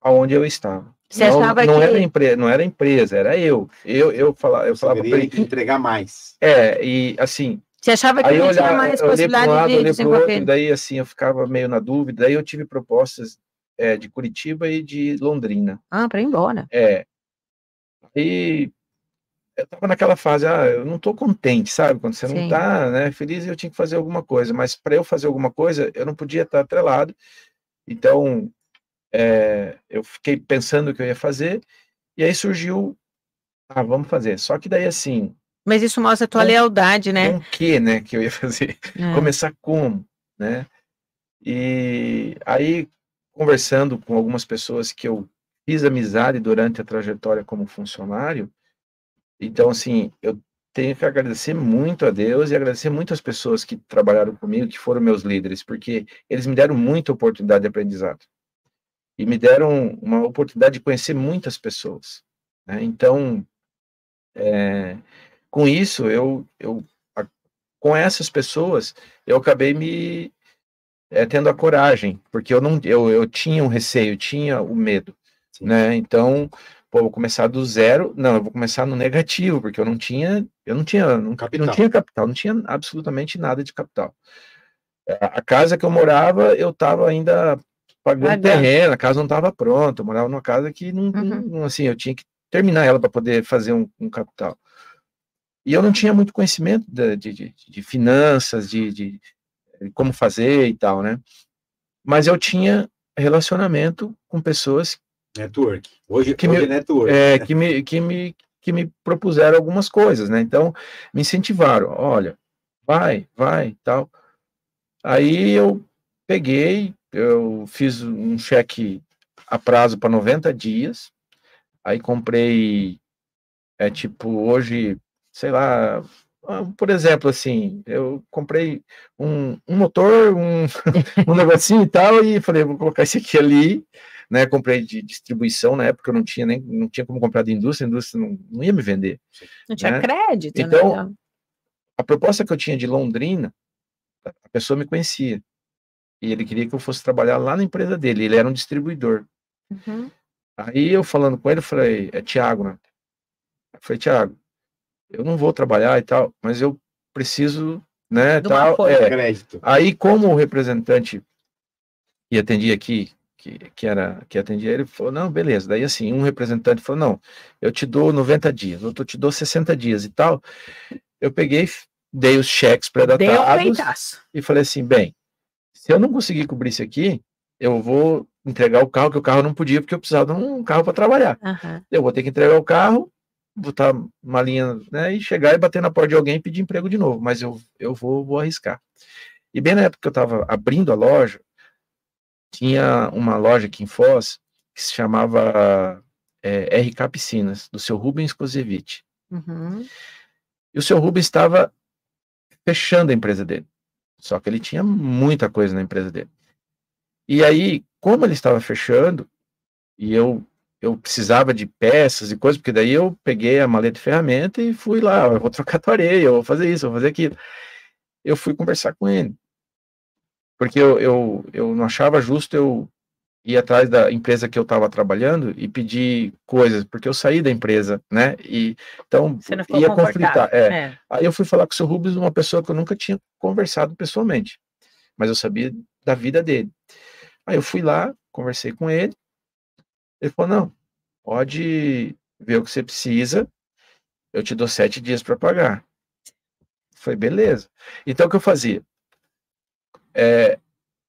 aonde eu estava. Você não, achava não que- era empresa, não era empresa, era eu. Eu eu falava, eu falava pra ele, entregar mais. É, e assim, Você achava que Aí eu não tinha olhava- mais para um possibilidade lado, de para o outro, daí assim eu ficava meio na dúvida. Daí eu tive propostas é, de Curitiba e de Londrina. Ah, para ir embora. É. E eu tava naquela fase, ah, eu não tô contente, sabe? Quando você Sim. não tá, né, feliz, eu tinha que fazer alguma coisa, mas para eu fazer alguma coisa, eu não podia estar atrelado. Então, é, eu fiquei pensando o que eu ia fazer, e aí surgiu, ah, vamos fazer. Só que daí, assim, Mas isso mostra a tua Com- lealdade, né? com o que, né, que eu ia fazer? É. Começar como, né? E aí, conversando com algumas pessoas que eu fiz amizade durante a trajetória como funcionário, então, assim, eu tenho que agradecer muito a Deus e agradecer muito as pessoas que trabalharam comigo, que foram meus líderes, porque eles me deram muita oportunidade de aprendizado. E me deram uma oportunidade de conhecer muitas pessoas. né? Então, é, com isso, eu, eu a- com essas pessoas, eu acabei me é, tendo a coragem, porque eu não eu, eu tinha um receio, eu tinha o medo, né? Então, pô, vou começar do zero, não, eu vou começar no negativo, porque eu não tinha, eu não tinha, não, Capital. não tinha capital, não tinha absolutamente nada de capital. A a casa que eu morava, eu estava ainda pagando terreno, a casa não estava pronta, eu morava numa casa que não, Uhum. não- assim, eu tinha que terminar ela para poder fazer um, um capital. E eu não tinha muito conhecimento de, de, de finanças, de, de como fazer e tal, né? Mas eu tinha relacionamento com pessoas Network. Hoje, Que hoje me- é network. é, que, me, que, me, que me propuseram algumas coisas, né? Então, me incentivaram, olha, vai, vai, e tal. Aí eu peguei, eu fiz um cheque a prazo para 90 dias, aí comprei, é tipo, hoje, sei lá, por exemplo, assim, eu comprei um, um motor, um, um negocinho e tal, e falei, vou colocar esse aqui ali, né? Comprei de distribuição na época, eu não tinha nem, não tinha como comprar de indústria, a indústria não, não ia me vender. Não tinha né? crédito, Então, né? A proposta que eu tinha de Londrina, a pessoa me conhecia. E ele queria que eu fosse trabalhar lá na empresa dele, ele era um distribuidor. Uhum. Aí eu falando com ele, eu falei, é Tiago, né? Eu falei, Tiago, eu não vou trabalhar e tal, mas eu preciso, né, um tal. é. Crédito. Aí, como o representante que atendia aqui, que, que era que atendia ele, falou, não, beleza. Daí, assim, um representante falou, não, eu te dou 90 dias, outro te dou 60 dias e tal. Eu peguei, dei os cheques Deu um pré-datados peitaço. e falei assim, bem, se eu não conseguir cobrir isso aqui, eu vou entregar o carro, que o carro não podia, porque eu precisava de um carro para trabalhar. Aham. Eu vou ter que entregar o carro, botar uma linha, né, e chegar e bater na porta de alguém e pedir emprego de novo, mas eu, eu vou, vou arriscar. E bem na época que eu estava abrindo a loja, tinha uma loja aqui em Foz que se chamava é, RK Piscinas, do seu Rubens Kozevich. Uhum. E o seu Rubens estava fechando a empresa dele. Só que ele tinha muita coisa na empresa dele. E aí, como ele estava fechando, e eu eu precisava de peças e coisas, porque daí eu peguei a maleta de ferramenta e fui lá, eu vou trocar tua areia, eu vou fazer isso, eu vou fazer aquilo. Eu fui conversar com ele. Porque eu, eu, eu não achava justo eu ir atrás da empresa que eu estava trabalhando e pedir coisas, porque eu saí da empresa, né? E então ia conflitar. É. É. Aí eu fui falar com o seu Rubens, uma pessoa que eu nunca tinha conversado pessoalmente, mas eu sabia da vida dele. Aí eu fui lá, conversei com ele, ele falou, não, pode ver o que você precisa, eu te dou sete dias para pagar. Foi beleza. Então o que eu fazia? É,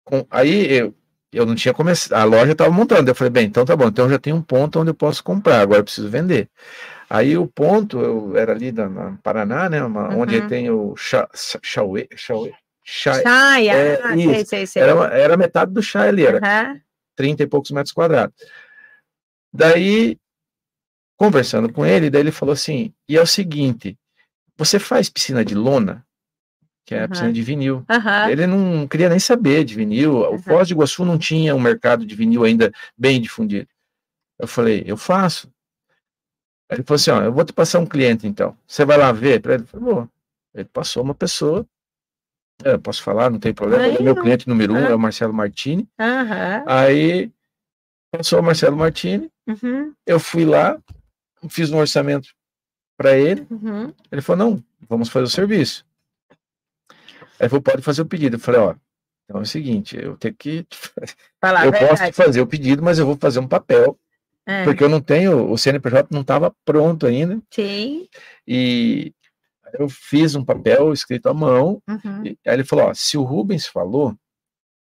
com- aí eu, eu não tinha começado, a loja estava montando, eu falei, bem, então tá bom, então eu já tenho um ponto onde eu posso comprar, agora eu preciso vender. Aí o ponto, eu era ali na, na Paraná, né, uma- onde Uhum. tem o chá, chauê, chauê, chá, Sai, é, ah, sei, isso. sei, sei. era, era metade do chá ali, era Aham. 30 e poucos metros quadrados. Daí, conversando com ele, daí ele falou assim: e é o seguinte, você faz piscina de lona, que é a Aham. piscina de vinil. Aham. Ele não queria nem saber de vinil. O Foz do Iguaçu não tinha um mercado de vinil ainda bem difundido. Eu falei, eu faço. Aí ele falou assim: ó, eu vou te passar um cliente então. Você vai lá ver? Pra ele? Falei, vou. Ele passou uma pessoa. É, eu posso falar, não tem problema. Aí Meu não. cliente número um Ah. é o Marcelo Martini. Aham. Aí passou o Marcelo Martini, Uhum. eu fui lá, fiz um orçamento para ele. Uhum. Ele falou: não, vamos fazer o serviço. Aí falou: pode fazer o pedido. Eu falei: ó, então é o seguinte, eu tenho que. Fala a eu posso fazer o pedido, mas eu vou fazer um papel É. Porque eu não tenho, o CNPJ não estava pronto ainda. Sim. E eu fiz um papel escrito à mão. Uhum. E aí ele falou: ó, se o Rubens falou,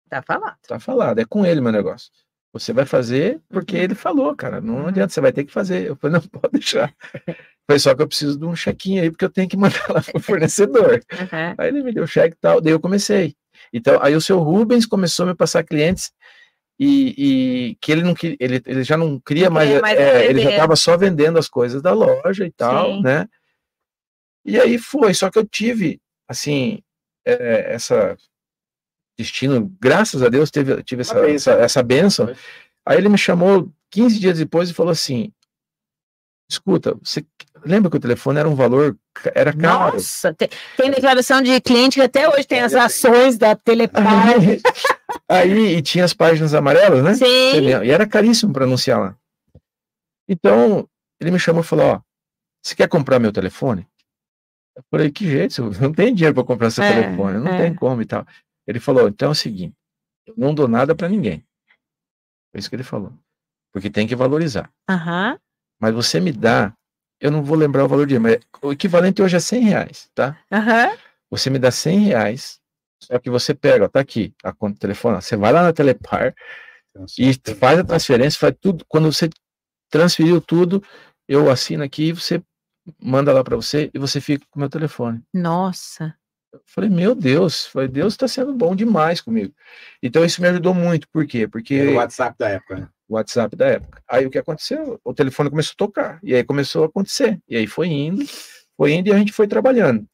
Tá falado. tá falado, é com ele meu negócio. Você vai fazer porque Uhum. ele falou, cara. Não adianta, você vai ter que fazer. Eu falei, não pode deixar. Foi só que eu preciso de um chequinho aí, porque eu tenho que mandar lá pro fornecedor. Uhum. Aí ele me deu o cheque e tal, daí eu comecei. Então, aí o seu Rubens começou a me passar clientes e, e que ele não queria, ele, ele já não queria Não mais, mais é, ele já estava só vendendo as coisas da loja e tal, Sim. né? E aí foi, só que eu tive, assim, é, essa destino, graças a Deus, teve, tive essa, bênção. essa, essa benção. Aí ele me chamou 15 dias depois e falou assim: escuta, você lembra que o telefone era um valor, era caro. Nossa, tem, tem declaração de cliente que até hoje tem as ações da Telepar. Aí, e tinha as páginas amarelas, né? Sim. E era caríssimo para anunciar lá. Então, ele me chamou e falou: Ó, você quer comprar meu telefone? Eu falei: Que jeito? Eu não tenho dinheiro para comprar seu É, telefone, não é. tem como e tal. Ele falou: Então é o seguinte, eu não dou nada para ninguém. Foi isso que ele falou. Porque tem que valorizar. Aham. Mas você me dá, eu não vou lembrar o valor de, mas o equivalente hoje é 100 reais, tá? Aham. Você me dá 100 reais, só que você pega, ó, tá aqui, a conta do telefone, ó, você vai lá na Telepar e faz a transferência, faz tudo. Quando você transferiu tudo, eu assino aqui, você manda lá para você e você fica com o meu telefone. Nossa. Eu falei, meu Deus, falei, Deus está sendo bom demais comigo. Então isso me ajudou muito, por quê? Porque Era o WhatsApp da época, né? o WhatsApp da época. Aí o que aconteceu? O telefone começou a tocar, e aí começou a acontecer. E aí foi indo, foi indo e a gente foi trabalhando.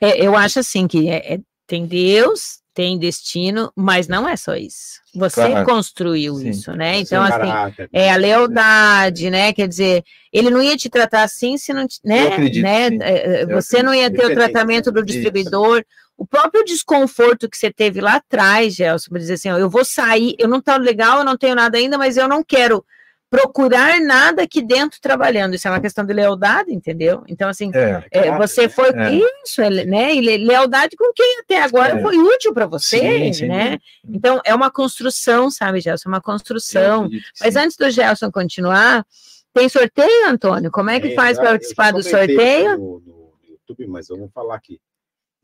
É, eu acho assim que é- é- tem Deus, tem destino, mas não é só isso. Você Claro. construiu Sim. isso, né? Seu Então, assim, caráter, é a né? lealdade, né? Quer dizer, ele não ia te tratar assim se não, te- né? Eu acredito, né? É, é, Eu Você não ia ter o tratamento do Isso. distribuidor. O próprio desconforto que você teve lá atrás, Gelson, para dizer assim, ó, eu vou sair, eu não estou legal, eu não tenho nada ainda, mas eu não quero procurar nada aqui dentro trabalhando. Isso é uma questão de lealdade, entendeu? Então, assim, É, é, você foi É. isso, é, né? E le- lealdade com quem até agora É. foi útil para você, Sim, né? dúvida. Então é uma construção, sabe, Gelson? É uma construção. Mas sim. antes do Gelson continuar, tem sorteio, Antônio? Como é que É, faz para participar do sorteio? No, no YouTube, mas vamos falar aqui.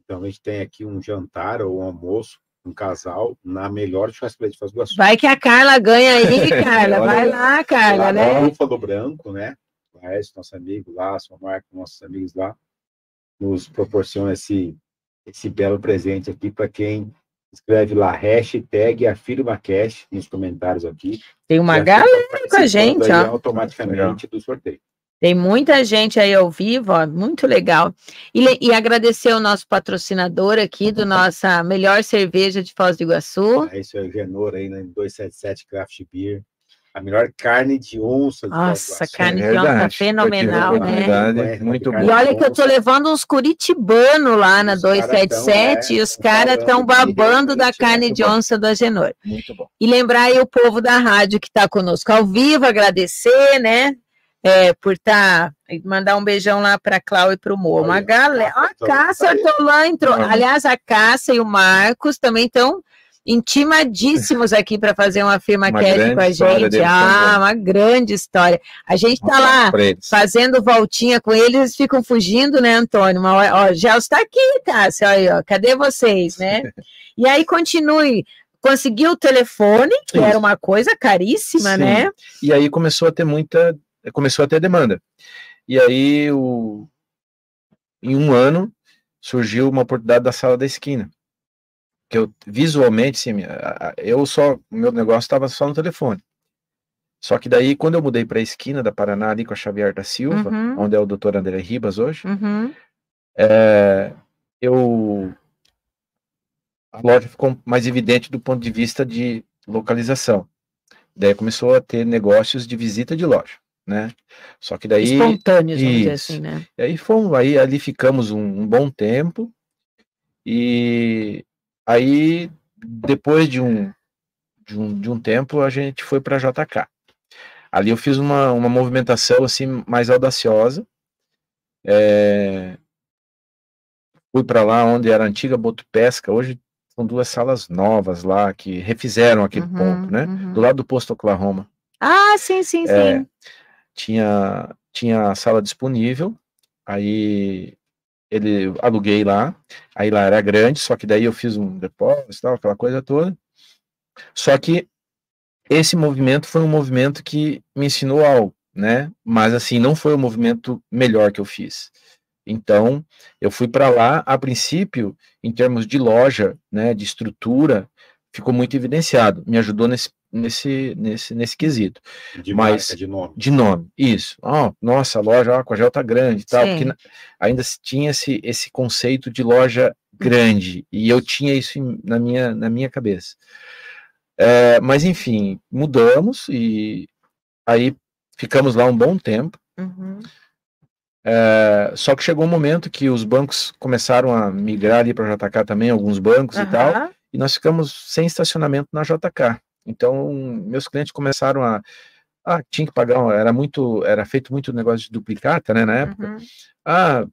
Então, a gente tem aqui um jantar ou um almoço, um casal, na melhor churrascaria de Foz do Iguaçu. Vai que a Carla ganha aí, Carla. Olha, Vai lá, Carla, lá né? Búfalo Branco, né? O Aécio, nosso amigo lá, sua marca, nossos amigos lá, nos proporciona esse, esse belo presente aqui para quem escreve lá, hashtag AfirmaCast nos comentários aqui. Tem uma assim, galera tá com a gente, ó. automaticamente do sorteio. Tem muita gente aí ao vivo, ó, muito legal. E, e agradecer o nosso patrocinador aqui do nossa melhor cerveja de Foz do Iguaçu. É isso aí, o Genor aí, né? 277 Craft Beer. A melhor carne de onça de Foz do Nossa, carne É de onça verdade. fenomenal, a né? oportunidade, É, Muito bom. E olha que eu tô levando uns curitibanos lá na Os caras 277 tão, e é, os tão caras estão babando da realmente é carne de onça do Agenor. Muito bom. E lembrar aí o povo da rádio que está conosco ao vivo, agradecer, né? É, por estar. mandar um beijão lá para Clau e para o Mo. Uma galera. Ó, A Cássia Cássia Ortolan entrou. Vamos. Aliás, a Cássia e o Marcos também estão intimadíssimos aqui para fazer uma firma Uma grande com a gente. Ah, uma grande história. A gente está lá fazendo voltinha com eles, eles ficam fugindo, né, Antônio? Hora, ó, Gelson está aqui, Cássia, aí, ó, cadê vocês, né? E aí continue. Conseguiu o telefone, que Isso. era uma coisa caríssima, Sim. né? E aí começou a ter muita, começou a ter demanda. E aí, o, em um ano, surgiu uma oportunidade da sala da esquina. Que eu, visualmente, sim, eu só, o meu negócio estava só no telefone. Só que daí, quando eu mudei para a esquina da Paraná, ali com a Xavier da Silva, Uhum. onde é o doutor André Ribas hoje, Uhum. é, eu a loja ficou mais evidente do ponto de vista de localização. Daí começou a ter negócios de visita de loja, né? Só que daí Espontâneos, vamos dizer assim, né? e aí fomos, aí ali ficamos um, um bom tempo e aí depois de um de um, de um tempo a gente foi para JK. Ali eu fiz uma, uma movimentação assim mais audaciosa. É, fui para lá onde era a antiga Boto Pesca, hoje são duas salas novas lá que refizeram aquele Uhum, ponto, né? uhum. Do lado do posto Oklahoma. Ah, sim, sim, É, sim. Tinha, tinha a sala disponível, aí ele aluguei lá, aí lá era grande, só que daí eu fiz um depósito, tal, aquela coisa toda. Só que esse movimento foi um movimento que me ensinou algo, né? Mas assim, não foi o movimento melhor que eu fiz. Então, eu fui para lá, a princípio, em termos de loja, né, de estrutura, ficou muito evidenciado, me ajudou nesse nesse nesse nesse quesito. De Mas marca, de nome. de nome, isso. Ó, nossa, a loja, ó, a Coagel tá grande e tal, Sim. porque na- ainda se tinha esse, esse conceito de loja grande, e eu tinha isso em- na minha, na minha cabeça. É, mas enfim, mudamos e aí ficamos lá um bom tempo. Uhum. É, só que chegou um momento que os bancos começaram a migrar ali para JK também, alguns bancos e tal, e nós ficamos sem estacionamento na JK. Então, meus clientes começaram a. Ah, tinha que pagar, era muito, era feito muito negócio de duplicata, né, na época. Uhum. Ah,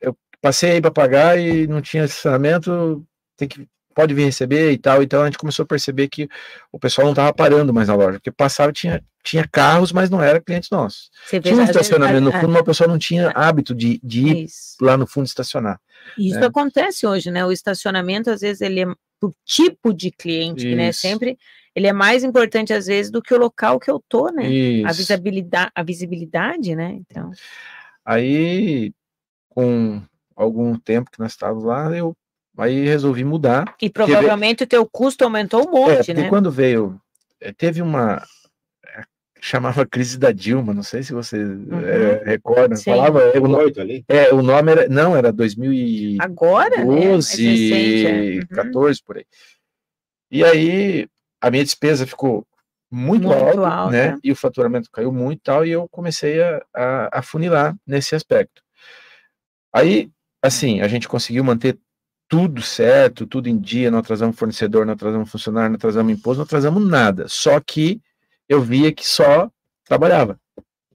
eu passei aí para pagar e não tinha estacionamento, tem que, pode vir receber e tal. Então a gente começou a perceber que o pessoal não estava parando mais na loja, porque passava, tinha, tinha carros, mas não era clientes nossos. Você vê, Tinha um estacionamento no a- fundo, uma pessoa não tinha hábito de, de ir Isso. lá no fundo estacionar. Isso né? acontece hoje, né? O estacionamento, às vezes, ele é por tipo de cliente, né? Isso. Sempre ele é mais importante, às vezes, do que o local que eu tô, né? A Isso. visibilidade, a visibilidade, né? Então, Aí, com algum tempo que nós estávamos lá, eu aí resolvi mudar. e provavelmente o teu custo aumentou um É, monte, porque né? quando veio, eh, teve uma eh, chamava crise da Dilma, não sei se você recorda, Uhum. Sim. falava é, o, no- Oito ali. é, o nome era não era 2012, Agora, né? Mais recente, é. Uhum. 14 por aí. E aí a minha despesa ficou muito, Muito alta, alta. né? E o faturamento caiu muito e tal, e eu comecei a, a, a funilar nesse aspecto. Aí, assim, a gente conseguiu manter tudo certo, tudo em dia, não atrasamos fornecedor, não atrasamos funcionário, não atrasamos imposto, não atrasamos nada. Só que eu via que só trabalhava.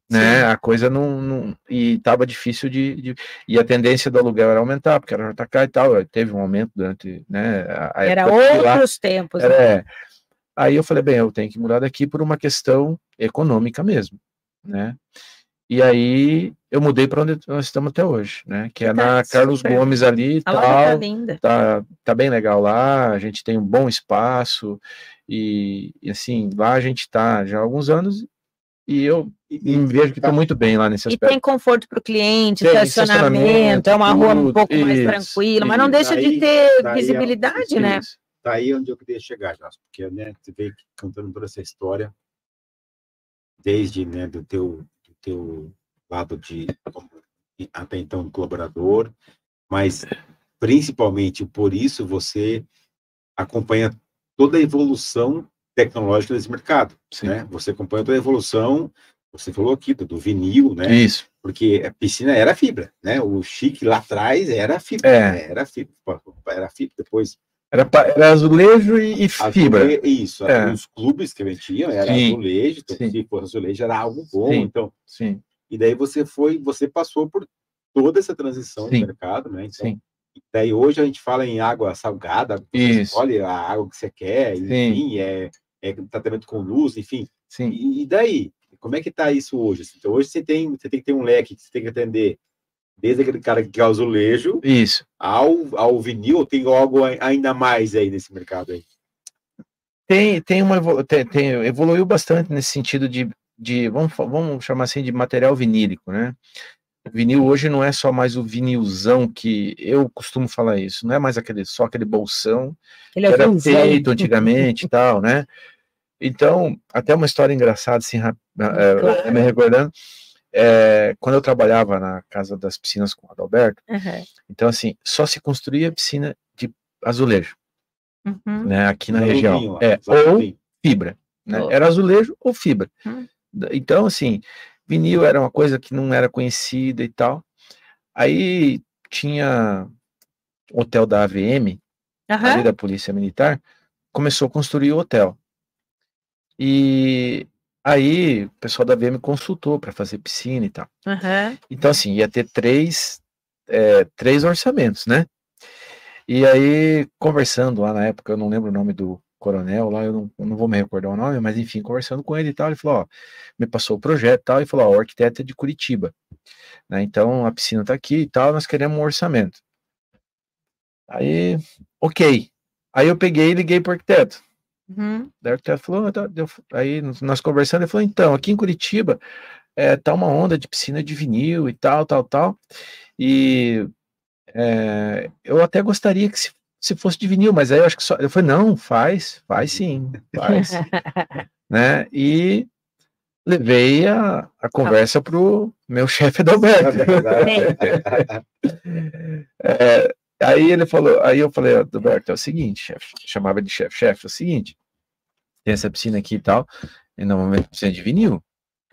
Né? A coisa não, não e estava difícil de, de- e a tendência do aluguel era aumentar, porque era JK e tal, teve um aumento durante, né, a, a Era fui lá. outros tempos, Era, né? É. Aí eu falei, bem, eu tenho que mudar daqui por uma questão econômica mesmo, né? E aí eu mudei para onde nós estamos até hoje, né? Que é Tá na Carlos super. Gomes ali e A loja tá tal. linda. Tá, tá bem legal lá, a gente tem um bom espaço e, e, assim, lá a gente tá já há alguns anos e eu me vejo que estou muito bem lá nesse E aspecto. tem conforto para o cliente, Tem estacionamento, é uma rua um pouco mais isso, tranquila, mas não isso. deixa de Daí- ter daí é- visibilidade, né? Isso. Tá aí onde eu queria chegar, Jasper, porque né, você veio contando toda essa história, desde né, do, teu, do teu lado de até então colaborador, mas principalmente por isso você acompanha toda a evolução tecnológica desse mercado, né? Você acompanha toda a evolução, você falou aqui do, do vinil, né? Isso. Porque a piscina era fibra, né? O chique lá atrás era fibra, É. né? era fibra, era fibra, depois Era, era azulejo e, e fibra. Azule- Isso, É. os clubes que vendiam era Sim, azulejo, então, sim. se fosse azulejo era algo bom, Sim, então. sim. E daí você foi, você passou por toda essa transição Sim, no mercado, né? Então, sim. daí hoje a gente fala em água salgada, você escolhe a água que você quer, enfim, é, é tratamento com luz, enfim. Sim. E, e daí, como é que tá isso hoje? assim? Então hoje você tem, você tem que ter um leque que você tem que atender desde aquele cara que quer azulejo Isso. ao, ao vinil, ou tem algo ai- ainda mais aí nesse mercado aí? Tem, tem uma tem, tem- evoluiu bastante nesse sentido de, de vamos, vamos chamar assim de material vinílico, né? O vinil hoje não é só mais o vinilzão que eu costumo falar isso, não é mais aquele só aquele bolsão Aquele que era azulzão. feito antigamente e tal, né? Então, até uma história engraçada, assim, Claro. me recordando, eh, quando eu trabalhava na Casa das Piscinas com o Adalberto, Uhum. então, assim, só se construía piscina de azulejo, Uhum. né, aqui na Os região. lá, É, ou fibra, né? Oh. Era azulejo ou fibra. Hum. Da- Então, assim, vinil era uma coisa que não era conhecida e tal. Aí tinha hotel da AVM, ali da Polícia Militar, começou a construir o hotel. E aí o pessoal da AVM consultou para fazer piscina e tal. Aham. Então, assim, ia ter três, é, três orçamentos, né? E aí, conversando lá na época, eu não lembro o nome do coronel lá, eu não, eu não vou me recordar o nome, mas enfim, conversando com ele e tal, ele falou, ó, me passou o projeto e tal, e falou, ó, o arquiteto é de Curitiba, né, então a piscina tá aqui e tal, nós queremos um orçamento. Aí, ok. Aí eu peguei e liguei pro arquiteto. Uhum. Daí o falou, aí nós conversando, ele falou, então, aqui em Curitiba é, tá uma onda de piscina de vinil e tal, tal, tal, e é, eu até gostaria que se, se fosse de vinil, mas aí eu acho que só, eu falei, não, faz, faz sim, faz, né, e levei a, a conversa pro meu chefe Adalberto. É, aí ele falou, aí eu falei, Adalberto, é o seguinte, chefe, chamava de chefe, chefe, é o seguinte, tem essa piscina aqui e tal, e normalmente piscina de vinil.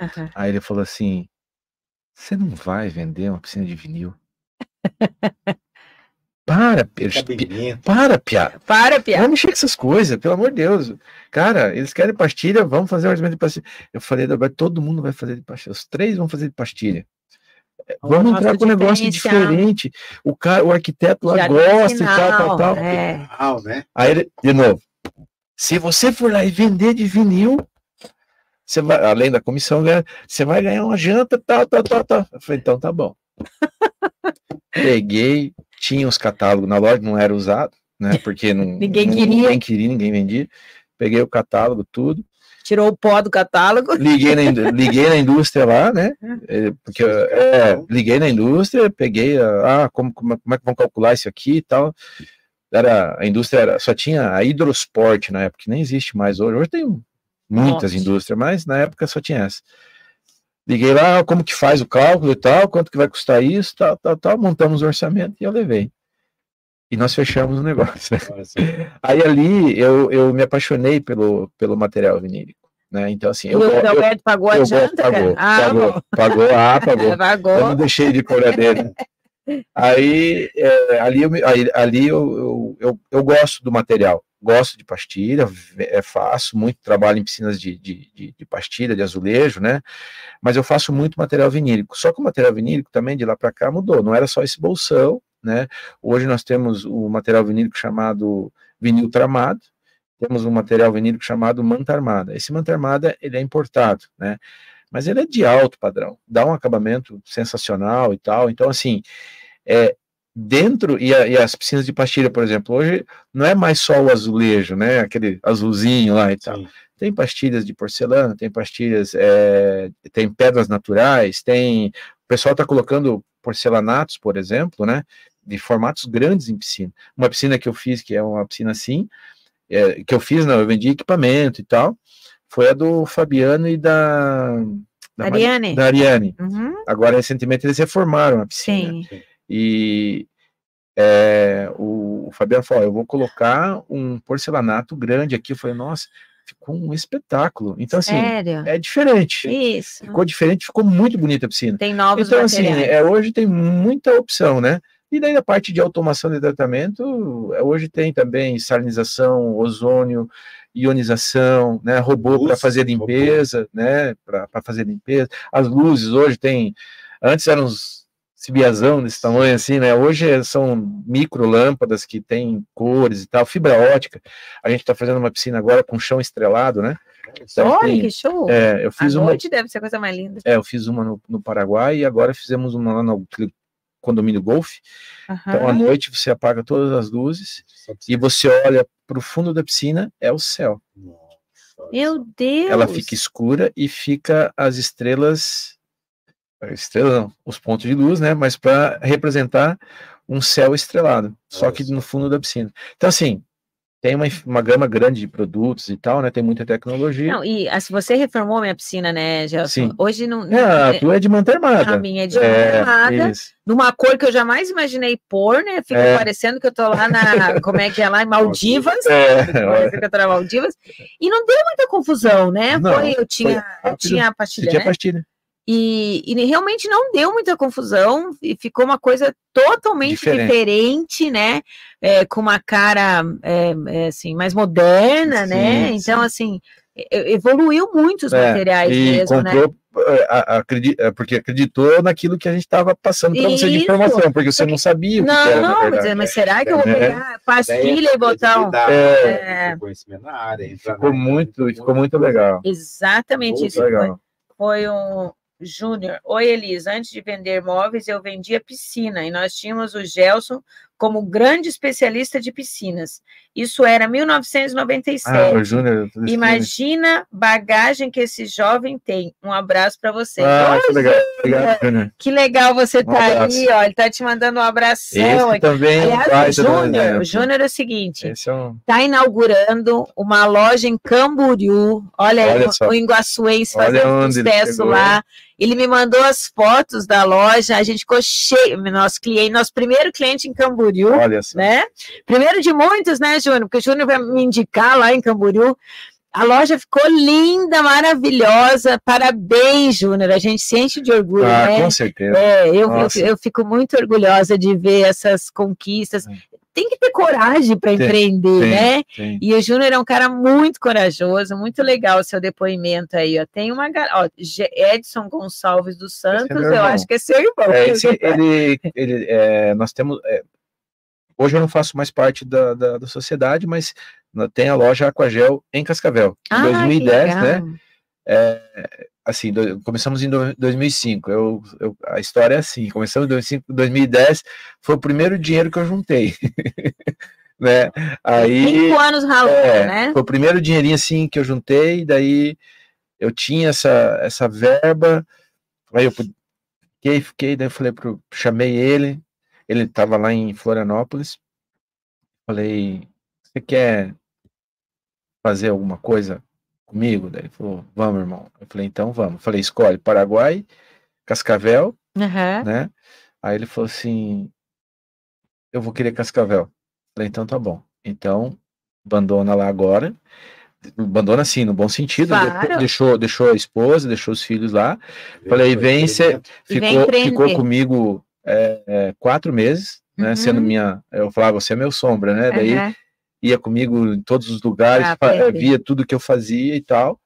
Aham. Aí ele falou assim, você não vai vender uma piscina de vinil? Para, Pedro, pi- para, piada. Para, piada. Vamos mexer com essas coisas, pelo amor de Deus. Cara, eles querem pastilha, vamos fazer um orçamento de pastilha. Eu falei, Adalberto, todo mundo vai fazer de pastilha. Os três vão fazer de pastilha. Vamos entrar com um negócio diferente. O cara, o arquiteto lá Já gosta e tal, tal, tal. é. né? Aí ele, de novo, se você for lá e vender de vinil, você vai, além da comissão, ganha- você vai ganhar uma janta, tal, tal, tal, tal. Eu falei, então tá bom. Peguei, tinha os catálogos na loja, não era usado, né? Porque não, Ninguém queria. ninguém queria, ninguém vendia. Peguei o catálogo, tudo. Tirou o pó do catálogo. Liguei na, liguei na indústria lá, né? eh, Porque é, liguei na indústria, peguei, a- ah, como, como, como é que vão calcular isso aqui e tal. Era, a indústria era, só tinha a Hidrosport na época, que nem existe mais hoje. Hoje tem muitas Nossa. indústrias, mas na época só tinha essa. Liguei lá, como que faz o cálculo e tal, quanto que vai custar isso, tal, tal, tal. Montamos o orçamento e eu levei. E nós fechamos o negócio. né? Aí ali eu, eu me apaixonei pelo, pelo material vinílico. Né? Então, assim, eu, o eu- Adalberto pagou a eu- janta, pagou? Ah, pagou, pagou, ah, pagou. Pagou. Eu não deixei de cobrar dele. Aí, é, ali, eu, aí- ali eu, eu, eu, eu gosto do material, gosto de pastilha, é, faço muito trabalho em piscinas de, de, de, de pastilha, de azulejo, né? Mas eu faço muito material vinílico. Só que o material vinílico também de lá para cá mudou, não era só esse bolsão, né? Hoje nós temos o material vinílico chamado vinil tramado, temos um material vinílico chamado manta armada. Esse manta armada, ele é importado, né? Mas ele é de alto padrão, dá um acabamento sensacional e tal. Então, assim, é, dentro, e, a- e as piscinas de pastilha, por exemplo, hoje não é mais só o azulejo, né? Aquele azulzinho lá e tal. Tem pastilhas de porcelana, tem pastilhas, é, tem pedras naturais, tem. O pessoal está colocando porcelanatos, por exemplo, né? De formatos grandes em piscina. Uma piscina que eu fiz, que é uma piscina assim, é, que eu fiz, não, eu vendi equipamento e tal, foi a do Fabiano e da. da Mari- Ariane? Da Ariane. Uhum. Agora, recentemente, eles reformaram a piscina. Sim. E é, o, o Fabiano falou: "Ó, eu vou colocar um porcelanato grande aqui. Eu falei, nossa, ficou um espetáculo. Então, assim, Sério? é diferente. Isso. Ficou diferente, ficou muito bonita a piscina. Tem novos Então, assim, materiais. é, hoje tem muita opção, né? E daí a parte de automação de tratamento, é, hoje tem também salinização, ozônio, ionização, né? Robô para fazer limpeza, né? Para fazer limpeza. As luzes hoje tem. Antes eram uns cibiazão desse tamanho assim, né? Hoje é- são micro lâmpadas que têm cores e tal, fibra ótica. A gente está fazendo uma piscina agora com chão estrelado, né? Então, Olha tem- que show! É, eu fiz a uma. noite deve ser a coisa mais linda. É, eu fiz uma no, no Paraguai e agora fizemos uma lá no condomínio Golf. Então, à noite você apaga todas as luzes e você olha para o fundo da piscina, é o céu. Meu Deus! Ela fica escura e fica as estrelas, estrelas não, os pontos de luz, né? Mas para representar um céu estrelado, só que no fundo da piscina. Então, assim, tem uma, uma gama grande de produtos e tal, né? Tem muita tecnologia. Não, e ah, se você reformou minha piscina, né, Gelson? Sim. Hoje não. É, a tua é de manta armada. A minha é de É, manta armada, isso. numa cor que eu jamais imaginei pôr, né? Fica É. parecendo que eu tô lá na. Como é que é lá? Em Maldivas. É, Parece que eu tô na Maldivas. E não deu muita confusão, né? Não, Foi, eu tinha, foi eu tinha a Você pastilha, tinha né? pastilha. E, e realmente não deu muita confusão e ficou uma coisa totalmente Diferente. diferente, né? É, com uma cara é, é, assim mais moderna, Sim, né? sim. Então assim evoluiu muito os É, materiais e mesmo, né? comprou, é, é, porque acreditou naquilo que a gente estava passando para você de informação, porque você não sabia o que, que era, Não, mas, mas será que eu vou É. pegar pastilha e botar um... É. É, conhecimento na área. Ficou na- muito, ficou muito legal. exatamente Muito isso. Foi, legal. foi um Júnior. Oi, Elisa. Antes de vender móveis, eu vendia piscina e nós tínhamos o Gelson como grande especialista de piscinas. Isso era 1997. Ah, Júnior. Imagina bagagem que esse jovem tem. Um abraço para você. Ah, que legal. Obrigado, Júnior. Que legal você Um tá aí, abraço. ó. Ele tá te mandando um abração. Esse aqui. também é um Aliás, o um Júnior, o Júnior é o seguinte, Esse é um. está inaugurando uma loja em Camboriú. Olha, aí Olha o- só. o Iguaçuense fazendo ele sucesso chegou. Ele me mandou as fotos da loja, a gente ficou cheio, nosso cliente, nosso primeiro cliente em Camboriú, Olha só. né? Primeiro de muitos, né, Júnior? Porque o Júnior vai me indicar lá em Camboriú. A loja ficou linda, maravilhosa. Parabéns, Júnior. A gente se enche de orgulho, Ah, né? com certeza. É, eu, eu, eu fico muito orgulhosa de ver essas conquistas. Tem que ter coragem para empreender, tem, né? tem. E o Júnior é um cara muito corajoso, muito legal o seu depoimento aí. Ó. Tem uma ó, Edson Gonçalves dos Santos, meu eu acho que é seu irmão. É, esse- ele, ele, é, nós temos. é, hoje eu não faço mais parte da, da, da sociedade, mas tem a loja Aquagel em Cascavel. Em Ah, que 2010, né? É, assim, do- começamos em do- 2005. Eu, eu- a história é assim: começamos em 2005, 2010 foi o primeiro dinheiro que eu juntei. né? Aí, Cinco anos ralando, é, né? Foi o primeiro dinheirinho assim que eu juntei, daí eu tinha essa, essa verba, aí eu fiquei, fiquei, daí eu falei pro, chamei ele, ele estava lá em Florianópolis, falei, você quer fazer alguma coisa comigo? Daí ele falou, vamos, irmão. Eu falei, então vamos. Eu falei, escolhe Paraguai, Cascavel, Aham. né? Aí ele falou assim, eu vou querer Cascavel. Falei, então tá bom. Então, abandona lá agora. Abandona assim, no bom sentido. Claro. Depois Deixou, deixou a esposa, deixou os filhos lá. Falei, vem, cê, vem ficou, ficou comigo é, é, quatro meses, né? Uhum. Sendo minha. Eu falava, você é meu sombra, né? Daí Aham. Ia comigo em todos os lugares, Ah, perfeito. via tudo que eu fazia e tal.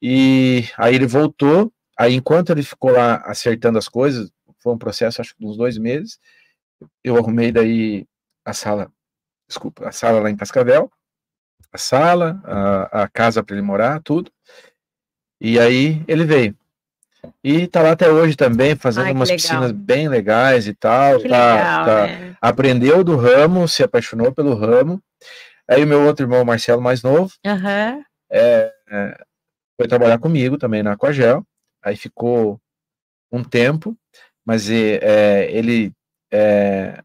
E aí ele voltou. Aí, enquanto ele ficou lá acertando as coisas, foi um processo, acho que uns dois meses. Eu arrumei daí a sala, desculpa, a sala lá em Cascavel, a sala, a, a casa para ele morar, tudo. E aí ele veio. E tá lá até hoje também, fazendo Ai, umas legal. piscinas bem legais e tal. Que tá, legal, tá- né? aprendeu do ramo, se apaixonou pelo ramo. Aí o meu outro irmão, Marcelo, mais novo, Aham. é, é, foi trabalhar comigo também na Aquagel. Aí ficou um tempo, mas é, é, ele é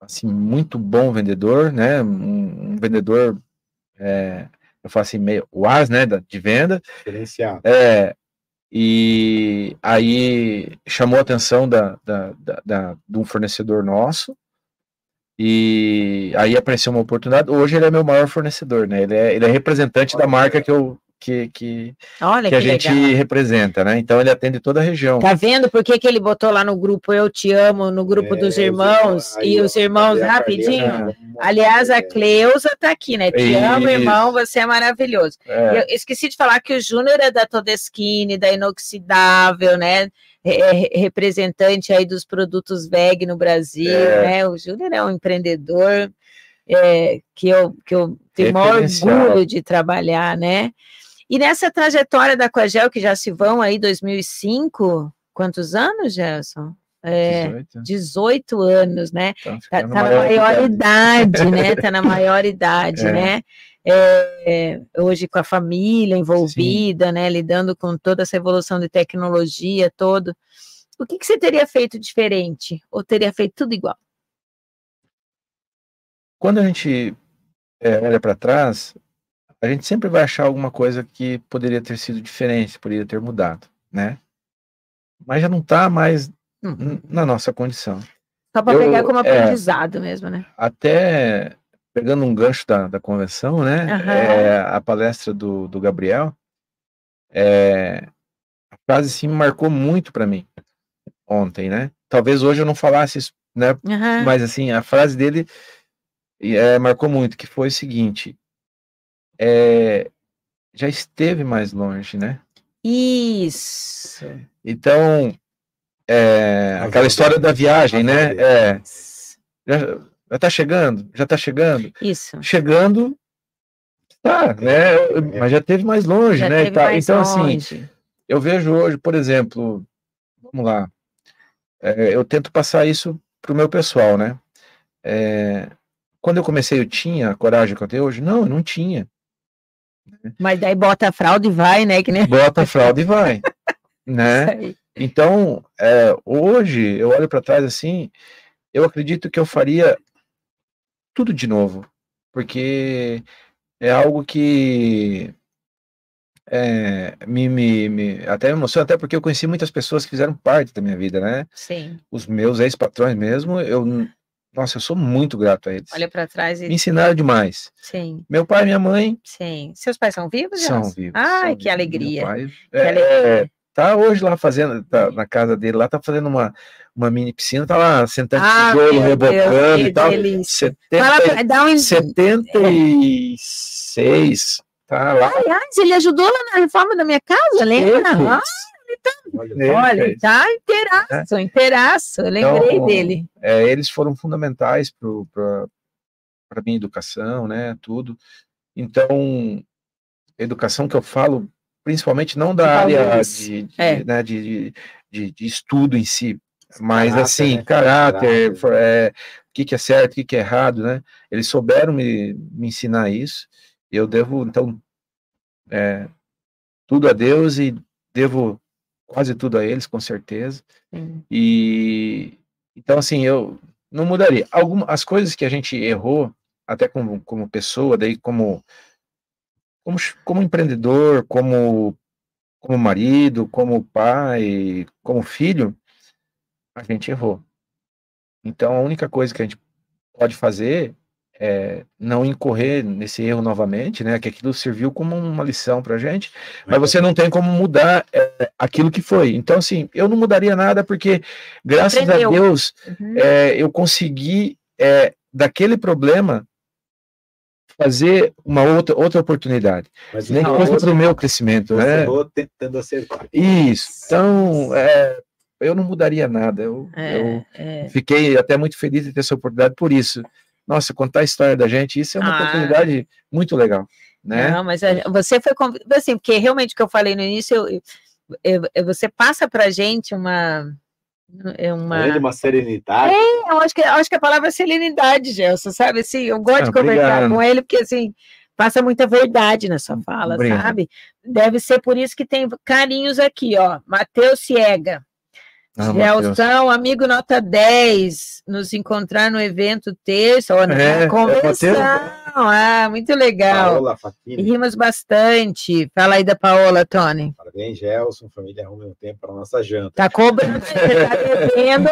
assim muito bom vendedor, né? Um, um vendedor, é, eu falo assim meio was, né? da- De venda. Diferenciado. É, e aí chamou a atenção da, da, da, da- de um fornecedor nosso. E aí apareceu uma oportunidade. Hoje ele é meu maior fornecedor, né? Ele é, ele é representante da marca que, eu, que, que, Olha que que, a gente legal. representa, né? Então ele atende toda a região. Tá vendo por que, que ele botou lá no grupo Eu Te Amo, no grupo É, dos os irmãos, aí, e os irmãos, rapidinho? Carlinha? Aliás, a Cleusa tá aqui, né? Te amo, Isso. irmão, você é maravilhoso. É. Eu esqueci de falar que o Júnior é da Todeskine, da Inoxidável, né? É, representante aí dos produtos VEG no Brasil, É. né? O Júnior é um empreendedor é, que, eu, que eu tenho o maior orgulho de trabalhar, né? E nessa trajetória da Coagel, que já se vão aí 2005, quantos anos, Gerson? É, 18. 18 anos, né? Então, Tá, ficando tá na maior idade, né? Tá na maior idade, É. né? É, hoje com a família envolvida, né? Lidando com toda essa evolução de tecnologia, todo. O que, que você teria feito diferente? Ou teria feito tudo igual? Quando a gente é, olha para trás, a gente sempre vai achar alguma coisa que poderia ter sido diferente, poderia ter mudado, né? Mas já não está mais na nossa condição. Só para pegar como é. aprendizado mesmo, né? Até pegando um gancho da, da convenção, né? Aham. é, a palestra do, do Gabriel, é, a frase me marcou muito para mim ontem, né? Talvez hoje eu não falasse isso, né? Aham. Mas assim, a frase dele é, marcou muito, que foi o seguinte: é, já esteve mais longe, né? Isso. Então, é, aquela história da viagem, né? É, já, já tá chegando, já tá chegando. Isso. Chegando, tá, né? Mas já teve mais longe, Já né? teve tal. mais então, assim, longe. eu vejo hoje, por exemplo, vamos lá, é, eu tento passar isso pro meu pessoal, né? É, quando eu comecei, eu tinha a coragem que eu tenho hoje? Não, eu não tinha. Mas daí bota a fralda e vai, né? Que nem... Bota a fralda e vai, né? Então, é, hoje eu olho para trás assim, eu acredito que eu faria tudo de novo, porque é algo que é, me, me, me- até me emociona, até porque eu conheci muitas pessoas que fizeram parte da minha vida, né? Sim. Os meus ex-patrões mesmo, eu, nossa, eu sou muito grato a eles. Olha para trás e. Me ensinaram demais. Sim, Meu pai e minha mãe sim. Seus pais são vivos? são Gelson? vivos. Ai, são que vivos. alegria. Pai, Que é, alegria. tá hoje lá fazendo, tá na casa dele lá, tá fazendo uma, uma mini piscina, tá lá sentando Ah, tijolo, rebocando Deus, e tal. que delícia. 70, Fala um. 76, tá lá. Aliás, ele ajudou lá na reforma da minha casa, lembra? Ele Ele olha, fez. tá inteiraço, inteiraço. Eu lembrei Então, dele. é, eles foram fundamentais para minha educação, né, tudo. Então, educação que eu falo, principalmente não da área de, de, É. né, de, de, de estudo em si, mas Caráter, assim, né? caráter, é, o que, que é certo, o que, que é errado, né? Eles souberam me, me ensinar isso. Eu devo, então, é, tudo a Deus e devo quase tudo a eles, com certeza. Sim. E então assim, eu não mudaria. Algumas as coisas que a gente errou, até como, como pessoa, daí como como, como empreendedor, como como marido, como pai, como filho, a gente errou. Então a única coisa que a gente pode fazer é não incorrer nesse erro novamente, né? Que aquilo serviu como uma lição pra gente, mas você não tem como mudar é, aquilo que foi. Então, assim, eu não mudaria nada porque, graças Aprendeu. a Deus, Uhum. é, eu consegui é, daquele problema fazer uma outra outra oportunidade, Mas nem para o meu crescimento, né? tentando acertar. Isso. Então, é, eu não mudaria nada. Eu, É, eu é. fiquei até muito feliz de ter essa oportunidade por isso. Nossa, contar a história da gente, isso é uma Ah. oportunidade muito legal, né? Não, mas a- você foi assim, porque realmente o que eu falei no início, eu- eu- eu- você passa pra gente uma é uma Além de uma serenidade. É, eu acho que eu acho que a palavra é serenidade, Gelson, sabe? Assim, eu gosto Ah, de conversar obrigado. com ele porque assim passa muita verdade na sua fala, Obrigado. sabe? Deve ser por isso que tem carinhos aqui, ó. Matheus Ciega. Ah. Gelson, amigo nota 10, nos encontrar no evento terça, ou É, é ah, muito legal. Paola E rimos bastante. Fala aí da Paola, Tony. Parabéns, Gelson. Família arrume um tempo para nossa janta. Tá cobrando, você tá devendo.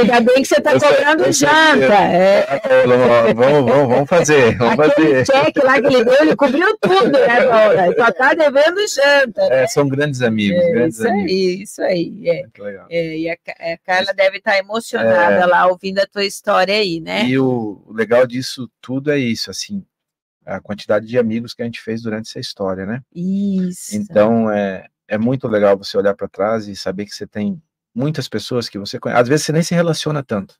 Ainda bem que você tá Eu sei- cobrando eu sei janta. É, Vamos, vamos, vamos, vamos fazer, vamos aquele fazer. cheque lá que ele deu, ele cobriu tudo, né, Paola? Só tá devendo janta. É, são grandes amigos, É, grandes isso amigos. aí, isso aí. É. Muito legal. É, e a, a Carla deve estar emocionada É. lá ouvindo a tua história aí, né? E o legal disso tudo é isso, assim, a quantidade de amigos que a gente fez durante essa história, né? Isso. Então é, é muito legal você olhar para trás e saber que você tem muitas pessoas que você conhece. Às vezes você nem se relaciona tanto.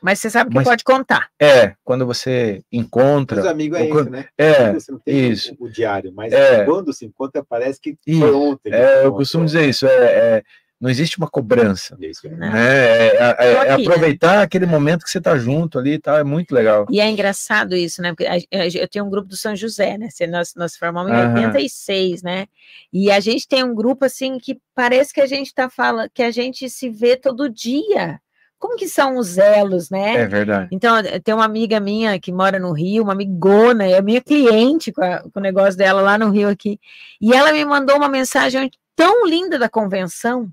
Mas você sabe que Mas- pode contar. É, quando você encontra. Os amigos é isso, né? É, Você não tem isso. O, o diário, mas É. quando se encontra, parece que Isso. foi ontem. É, eu costumo dizer isso. É, é, não existe uma cobrança. Né? É, é- é- é aqui, né? aproveitar aquele momento que você tá junto ali e tal. É muito legal. E é engraçado isso, né? Porque eu tenho um grupo do São José, né? Nós, nós formamos em Aham. 86, né? E a gente tem um grupo assim que parece que a gente tá falando, que a gente se vê todo dia. Como que são os elos, né? É verdade. Então, eh, tem uma amiga minha que mora no Rio, uma amigona, é minha cliente com, a- com o negócio dela lá no Rio aqui. E ela me mandou uma mensagem tão linda da convenção,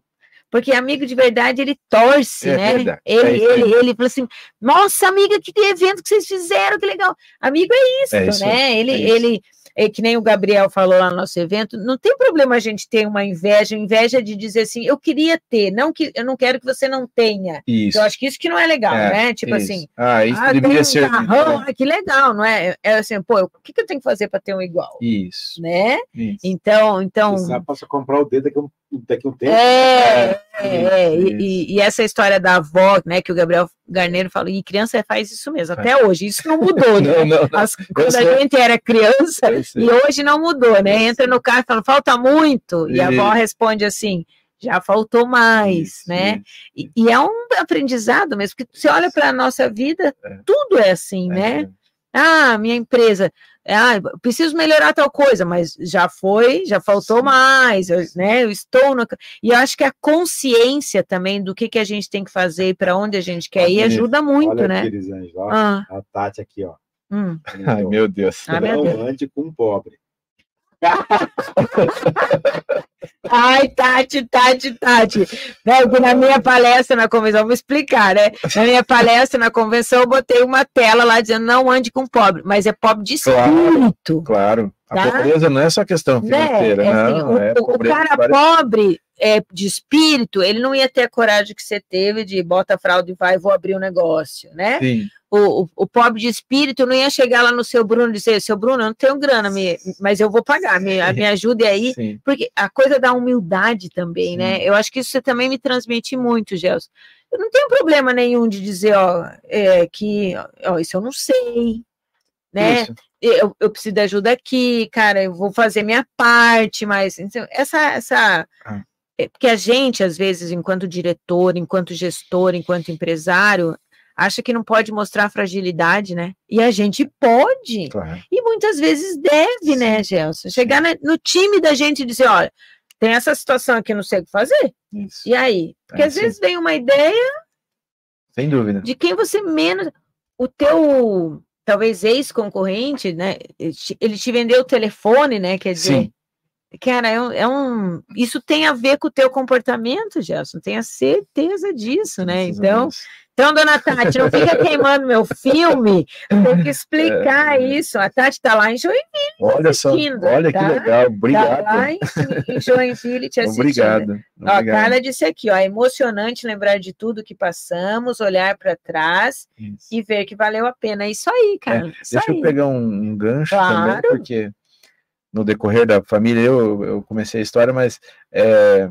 porque amigo de verdade, ele torce, É né? verdade, é Ele, isso aí. ele, ele falou assim: nossa, amiga, que evento que vocês fizeram, que legal. Amigo é isso, É isso né? Ele, é ele é, que nem o Gabriel falou lá no nosso evento, não tem problema a gente ter uma inveja, inveja de dizer assim, eu queria ter, não que eu não quero que você não tenha. Isso. Eu acho que isso que não é legal, É, né? Tipo isso. assim, Ah, isso ah, deveria um ser. carrão, ah, que legal, não é? É assim, pô, o que, que eu tenho que fazer para ter um igual? Isso. Né? Isso. Então, então. Você posso comprar o dedo daqui a um, daqui a um tempo. É, é, é, e, e- e essa história da avó, né, que o Gabriel Garneiro falou, e criança faz isso mesmo, até hoje, isso não mudou, né? Não, não, não. As- quando a gente era criança, e hoje não mudou, né? Entra no carro e fala, falta muito, e a avó Isso. responde assim, já faltou mais, Isso, né? isso. E, e é um aprendizado mesmo, porque você olha para a nossa vida, É. tudo é assim, né? É. Ah, minha empresa, ah, preciso melhorar tal coisa, mas já foi, já faltou Sim. mais, eu, né? Eu estou no. E eu acho que a consciência também do que, que a gente tem que fazer e para onde a gente quer ir ajuda muito, Olha né? anjos, ó. Ah, A Tati aqui, ó. hum. Ai, meu Deus. Ah, meu Deus. Não ande com um pobre. Ai, Tati, Tati, Tati. Né, porque na minha palestra na convenção, vou explicar, né? Na minha palestra na convenção, eu botei uma tela lá dizendo não ande com pobre, mas é pobre de Claro. espírito. Claro. A Tá? pobreza não é só questão né? financeira, É assim, não. o, é o- cara pobre é, de espírito, ele não ia ter a coragem que você teve de bota a fralda e vai, vou abrir um negócio, né? Sim, O, o, o pobre de espírito não ia chegar lá no seu Bruno e dizer, seu Bruno, eu não tenho grana, me, mas eu vou pagar, me, me ajude aí. sim. Porque a coisa da humildade também, né? Eu acho que isso você também me transmite muito, Gelson. Eu não tenho problema nenhum de dizer, ó, é, que, ó, isso eu não sei, né? Isso. eu, eu preciso de ajuda aqui, cara, eu vou fazer minha parte, mas então, essa, essa, Ah. É, porque a gente, às vezes, enquanto diretor, enquanto gestor, enquanto empresário, acha que não pode mostrar fragilidade, né? E a gente pode, Claro. e muitas vezes deve, né, Gelson? Chegar no time da gente e dizer, olha, tem essa situação aqui, não sei o que fazer, Isso. e aí? Porque É, às sim. vezes vem uma ideia Sem dúvida. de quem você menos. O teu, talvez, ex-concorrente, né? Ele te- Ele te vendeu o telefone, né? Quer dizer. Sim. Cara, é um, é um- Isso tem a ver com o teu comportamento, Gerson. Tenha certeza disso, né? Então, então, dona Tati, não fica queimando meu filme. Tem que explicar É. isso. A Tati tá lá em Joinville, Olha só, assistindo, olha tá? que legal. Obrigado. lá em, em Joinville te assistindo. Obrigado. Ó, a Obrigado. Carla disse aqui, ó, é emocionante lembrar de tudo que passamos, olhar para trás Isso. e ver que valeu a pena. É isso aí, cara. isso Deixa aí. eu pegar um, um gancho Claro. também, porque no decorrer da família eu, eu comecei a história, mas é,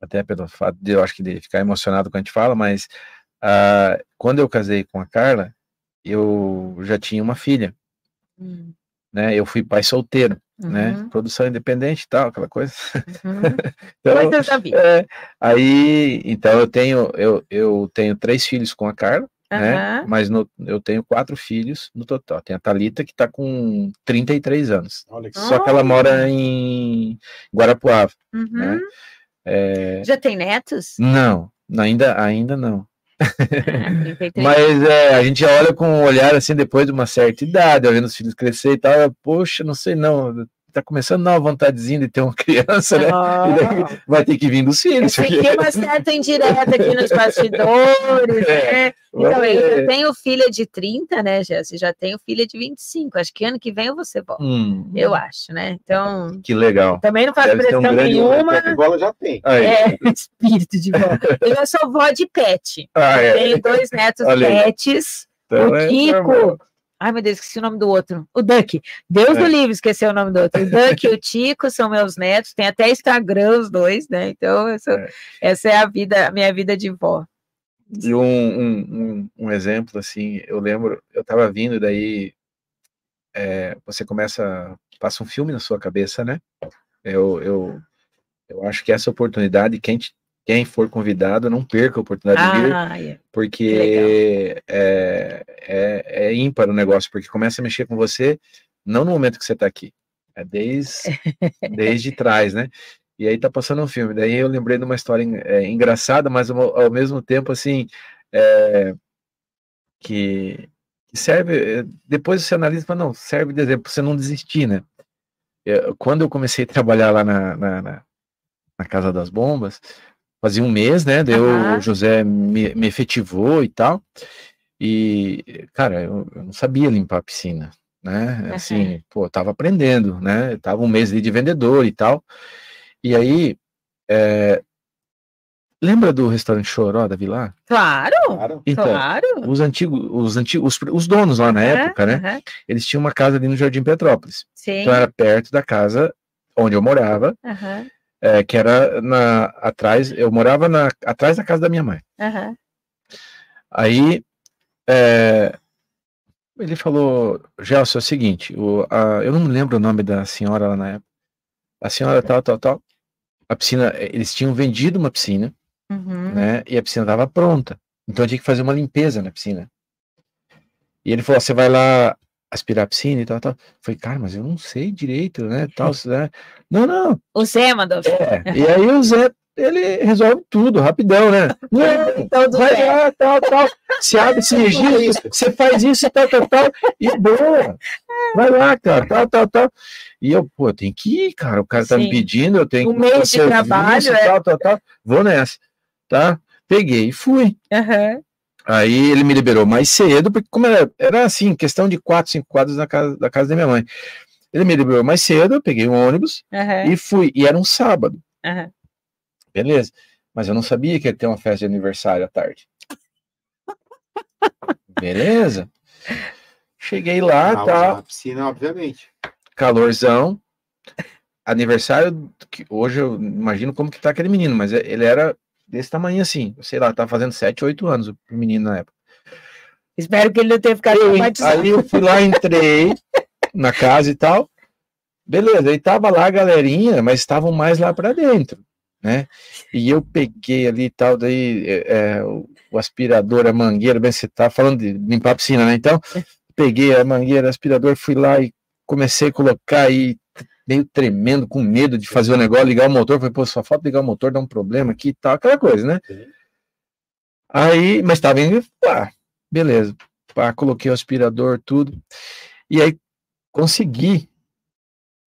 até pelo fato de eu acho que de ficar emocionado quando a gente fala, mas ah, quando eu casei com a Carla, eu já tinha uma filha, Hum, né? Eu fui pai solteiro, né? uhum, Produção independente e tal, aquela coisa. uhum. Então, é, aí, então eu tenho eu, eu tenho três filhos com a Carla, né? Aham. Mas no- eu tenho quatro filhos no total. Tem a Thalita que tá com 33 anos. Que Só que ela mora em Guarapuava. Uhum. né? É, Já tem netos? não, ainda, ainda não. Ah, 33. Mas é, a gente olha com um olhar assim depois de uma certa idade, vendo os filhos crescer e tal. Poxa, não sei não. Tá começando a dar uma vontadezinha de ter uma criança, né? E daí vai ter que vir dos Eu filhos. senti porque- uma certa indireta aqui nos bastidores, É, né? Então, vai- eu tenho filha de 30, né, Jéssica? Já tenho filha de 25. Acho que ano que vem eu vou ser. Hum, Eu acho, né? Então, que legal. também não faço Deve um pressão grande nenhuma. igual já tem. Aí. É, espírito de vó. Eu já sou vó de pet. Ah, é. Tenho dois netos Olha pets. Então o é Kiko. Ai, meu Deus, esqueci o nome do outro. O Duck. Deus do É. livre, esqueci o nome do outro. O Duck e o Tico são meus netos. Tem até Instagram os dois, né? Então, sou- É. essa é a vida, a minha vida de vó. E um, um, um, um exemplo, assim, eu lembro, eu tava vindo, daí é, você começa, passa um filme na sua cabeça, né? Eu, eu, eu acho que essa oportunidade, quem, te- quem for convidado, não perca a oportunidade de vir, Ah, é. porque é, é, é ímpar o negócio, porque começa a mexer com você, não no momento que você tá aqui, é desde, desde trás, né? E aí tá passando um filme, daí eu lembrei de uma história é, engraçada, mas ao, mesmo tempo, assim, é, que, serve, é, depois você analisa e fala, não, serve de exemplo, você não desistir, né? Eu- quando eu comecei a trabalhar lá na, na, na- na Casa das Bombas, fazia um mês, né? Daí o Aham. José me, me efetivou e tal. E, cara, eu, eu não sabia limpar a piscina. né? Assim, pô, eu tava aprendendo, né? Eu tava um mês ali de vendedor e tal. E aí, é, lembra do restaurante Choró da Vila? Claro, Então, claro. os antigos, os antigos, os, os donos lá na Aham, época, né? Eles tinham uma casa ali no Jardim Petrópolis. Sim. Então era perto da casa onde eu morava, Aham, é, que era na atrás, eu morava na atrás da casa da minha mãe. aham. Aí é, ele falou, Gelson, é o seguinte, o, a- eu não me lembro o nome da senhora lá na época. A senhora tal, tal, tal. A piscina, eles tinham vendido uma piscina, Uhum. né? E a piscina estava pronta. Então eu tinha que fazer uma limpeza na piscina. E ele falou: você vai lá aspirar a piscina e tal, tal. Falei, cara, mas eu não sei direito, né? Tal, né? Não, não. O Zé mandou. É. E aí o Zé, ele resolve tudo, rapidão, né? Não, Então, do vai Zé. lá, tal, tal. Se abre esse registro, você faz isso, tal, tal, tal. E boa. Vai lá, cara, tal, tal, tal. E eu, pô, tenho que ir, cara. O cara tá me Sim. pedindo, eu tenho Um que mês fazer de serviço, trabalho, é. tal, tal, tal. Vou nessa, tá? Peguei e fui. Aham. Aí ele me liberou mais cedo, porque como era, era assim, questão de quatro, cinco quadras na casa, da casa da minha mãe. Ele me liberou mais cedo, eu peguei um ônibus Aham. e fui. E era um sábado, Aham. beleza. Mas eu não sabia que ia ter uma festa de aniversário à tarde. Beleza. Cheguei lá, Na- tá, Na piscina, obviamente. calorzão. Aniversário, que hoje eu imagino como que tá aquele menino, mas ele era desse tamanho assim, sei lá, tava fazendo 7, 8 anos o menino na época. Espero que ele não tenha ficado Eu, traumatizado. aí eu fui lá, entrei na casa e tal. Beleza, aí tava lá a galerinha, mas estavam mais lá para dentro, né? E eu peguei ali e tal, daí é, é, o, aspirador, a mangueira, bem, você tá falando de limpar a piscina, né? Então, peguei a mangueira, aspirador, fui lá e comecei a colocar aí, meio tremendo, com medo de fazer o negócio, ligar o motor. Falei, pô, só falta ligar o motor, dar um problema aqui e tal, aquela coisa, né? Aí, mas tava indo, pá, beleza. Pá, coloquei o aspirador, tudo. E aí consegui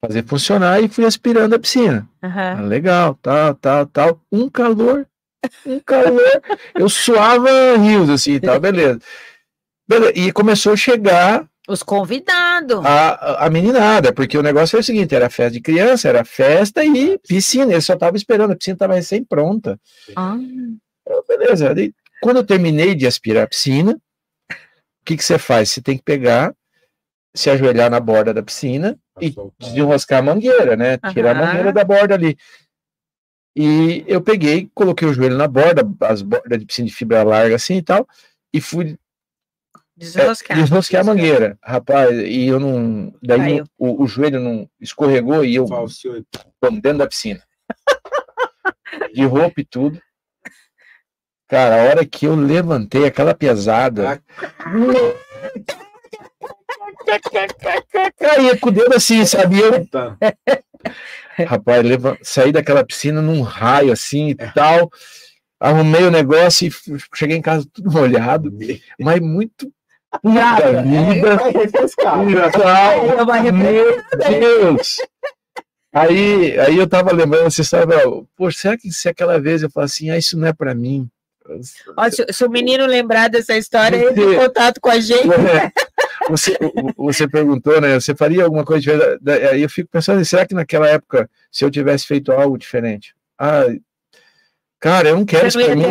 fazer funcionar e fui aspirando a piscina. Ah, Aham. legal, tal, tal, tal. Um calor, um calor. Eu suava rios assim e tal, beleza. Beleza, E começou a chegar Os convidados. a, a- meninada, porque o negócio era o seguinte: era festa de criança, era festa e piscina. Ele só estava esperando, a piscina estava recém pronta. Ah. Eu, beleza. Aí, quando eu terminei de aspirar a piscina, o que, que você faz? Você tem que pegar, se ajoelhar na borda da piscina e desenroscar a mangueira, né? Tirar a mangueira da borda ali. E eu peguei, coloquei o joelho na borda, as bordas de piscina de fibra larga assim e tal, e fui Desenroscar. é, desrosquei a mangueira, rapaz, e eu não. Daí o, o joelho não escorregou e eu tô dentro da piscina. De roupa e tudo. Cara, a hora que eu levantei aquela pesada. Caía com o dedo assim, sabe? Eu, rapaz, leva- saí daquela piscina num raio assim e tal. Arrumei o negócio e cheguei em casa tudo molhado, mas muito puta vida. Tal. Meu Deus! Aí, aí eu tava lembrando, você sabe, poxa, será que se aquela vez eu falo assim, ah, isso não é pra mim? Ó, se, se o menino lembrar dessa história, ele Você- tem contato com a gente. É. Você, você perguntou, né? Você faria alguma coisa diferente? Aí eu fico pensando, será que naquela época, se eu tivesse feito algo diferente? Ah, cara, eu não quero isso pra mim.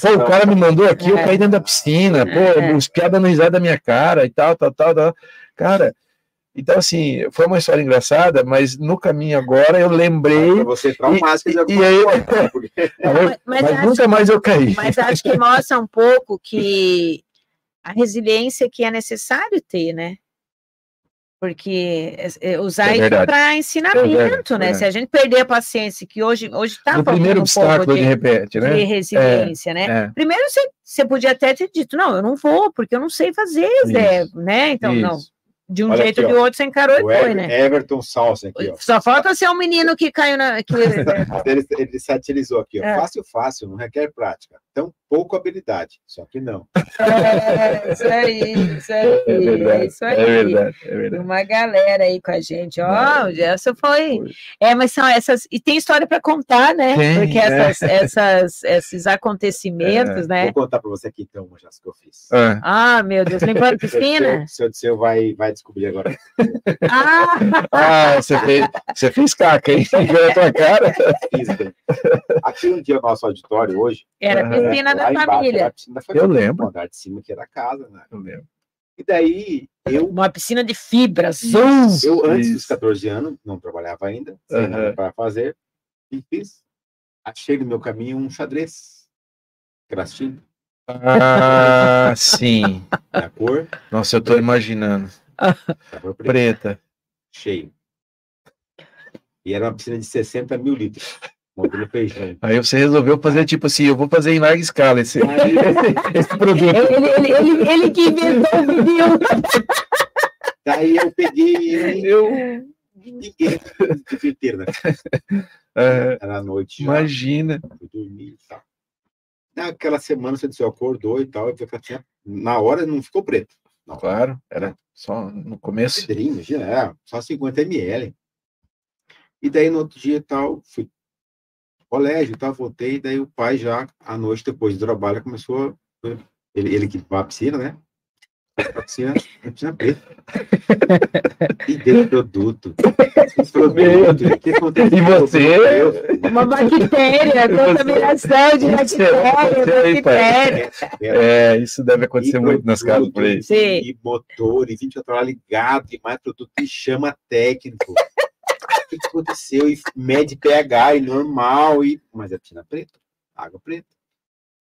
Pô, o cara me mandou aqui, eu É. caí dentro da piscina, pô, É. os piadas não risaram da minha cara e tal, tal, tal, tal. Cara, então assim, foi uma história engraçada, mas no caminho agora eu lembrei. você traumático, e, já e aí, Mas- mas mas acho nunca mais eu caí. Mas acho que mostra um pouco que a resiliência que é necessário ter, né? Porque é, é, usar É isso para É ensinamento, verdade, né? é. Se a gente perder a paciência, que hoje hoje está primeiro obstáculo, de repente, né? de resiliência, É, né? é. Primeiro você, você podia até ter dito, não, eu não vou, porque eu não sei fazer, Zé, né? Então, não. Isso. De um Olha jeito ou de outro você encarou e foi, né? Everton Salsa aqui, ó. Só falta ser um menino que caiu na. Que, ele, ele satirizou aqui, ó. É. Fácil, fácil, não requer prática. Tão pouco habilidade. Só que não. É, isso aí, isso aí. É verdade, É isso aí. é verdade, é verdade. Uma galera aí com a gente. Ó, o Gerson foi. É, mas são essas. E tem história para contar, né? Tem, Porque é. essas, essas, esses acontecimentos, né? Vou contar para você aqui então, uma já que eu fiz. Ah, meu Deus, limpando piscina? O seu, o seu vai, vai descobrir agora. Ah! Ah, você fez, você fez caca, hein? Veio a tua cara. Fiz, bem. Aqui um dia o nosso auditório hoje. Era né, piscina da família. Eu lembro. O andar de cima que era a casa, né? Eu lembro. E daí, eu. Uma piscina de fibra, zoom! Eu, antes Isso. dos 14 anos, não trabalhava ainda, sem Aham. nada para fazer, e fiz. Achei no meu caminho um xadrez. Crastinho, Ah, sim. da cor, Nossa, eu tô imaginando. da cor preta, Preta. cheio. E era uma piscina de 60 mil litros. Modelo feijão. Aí você resolveu fazer tipo assim, eu vou fazer em larga escala esse, esse produto. Ele, ele, ele, ele que inventou o vinil. Daí eu peguei ele. Eu, inteiro, né? é, Era à noite já. imagina. fui dormir e tal. Naquela semana você disse, acordou e tal, e tinha, na hora não ficou preto. Não, Claro, era só no começo. pedrinho, imagina, é, só 50 ml. E daí no outro dia e tal, fui colégio tal, voltei, daí o pai já, à noite, depois do trabalho, começou, a- ele, ele que vai à piscina, né? A piscina, a piscina preta. E deu produto. Produto. O que aconteceu? E você? Uma bactéria, contaminação de bactéria, bactéria. É, isso deve acontecer E muito nas produto, casas por aí. Sim. E motor, e 24 horas ligado, e mais produto, e chama técnico. O que aconteceu? E mede pH, e normal, e... mas é piscina preta, água preta.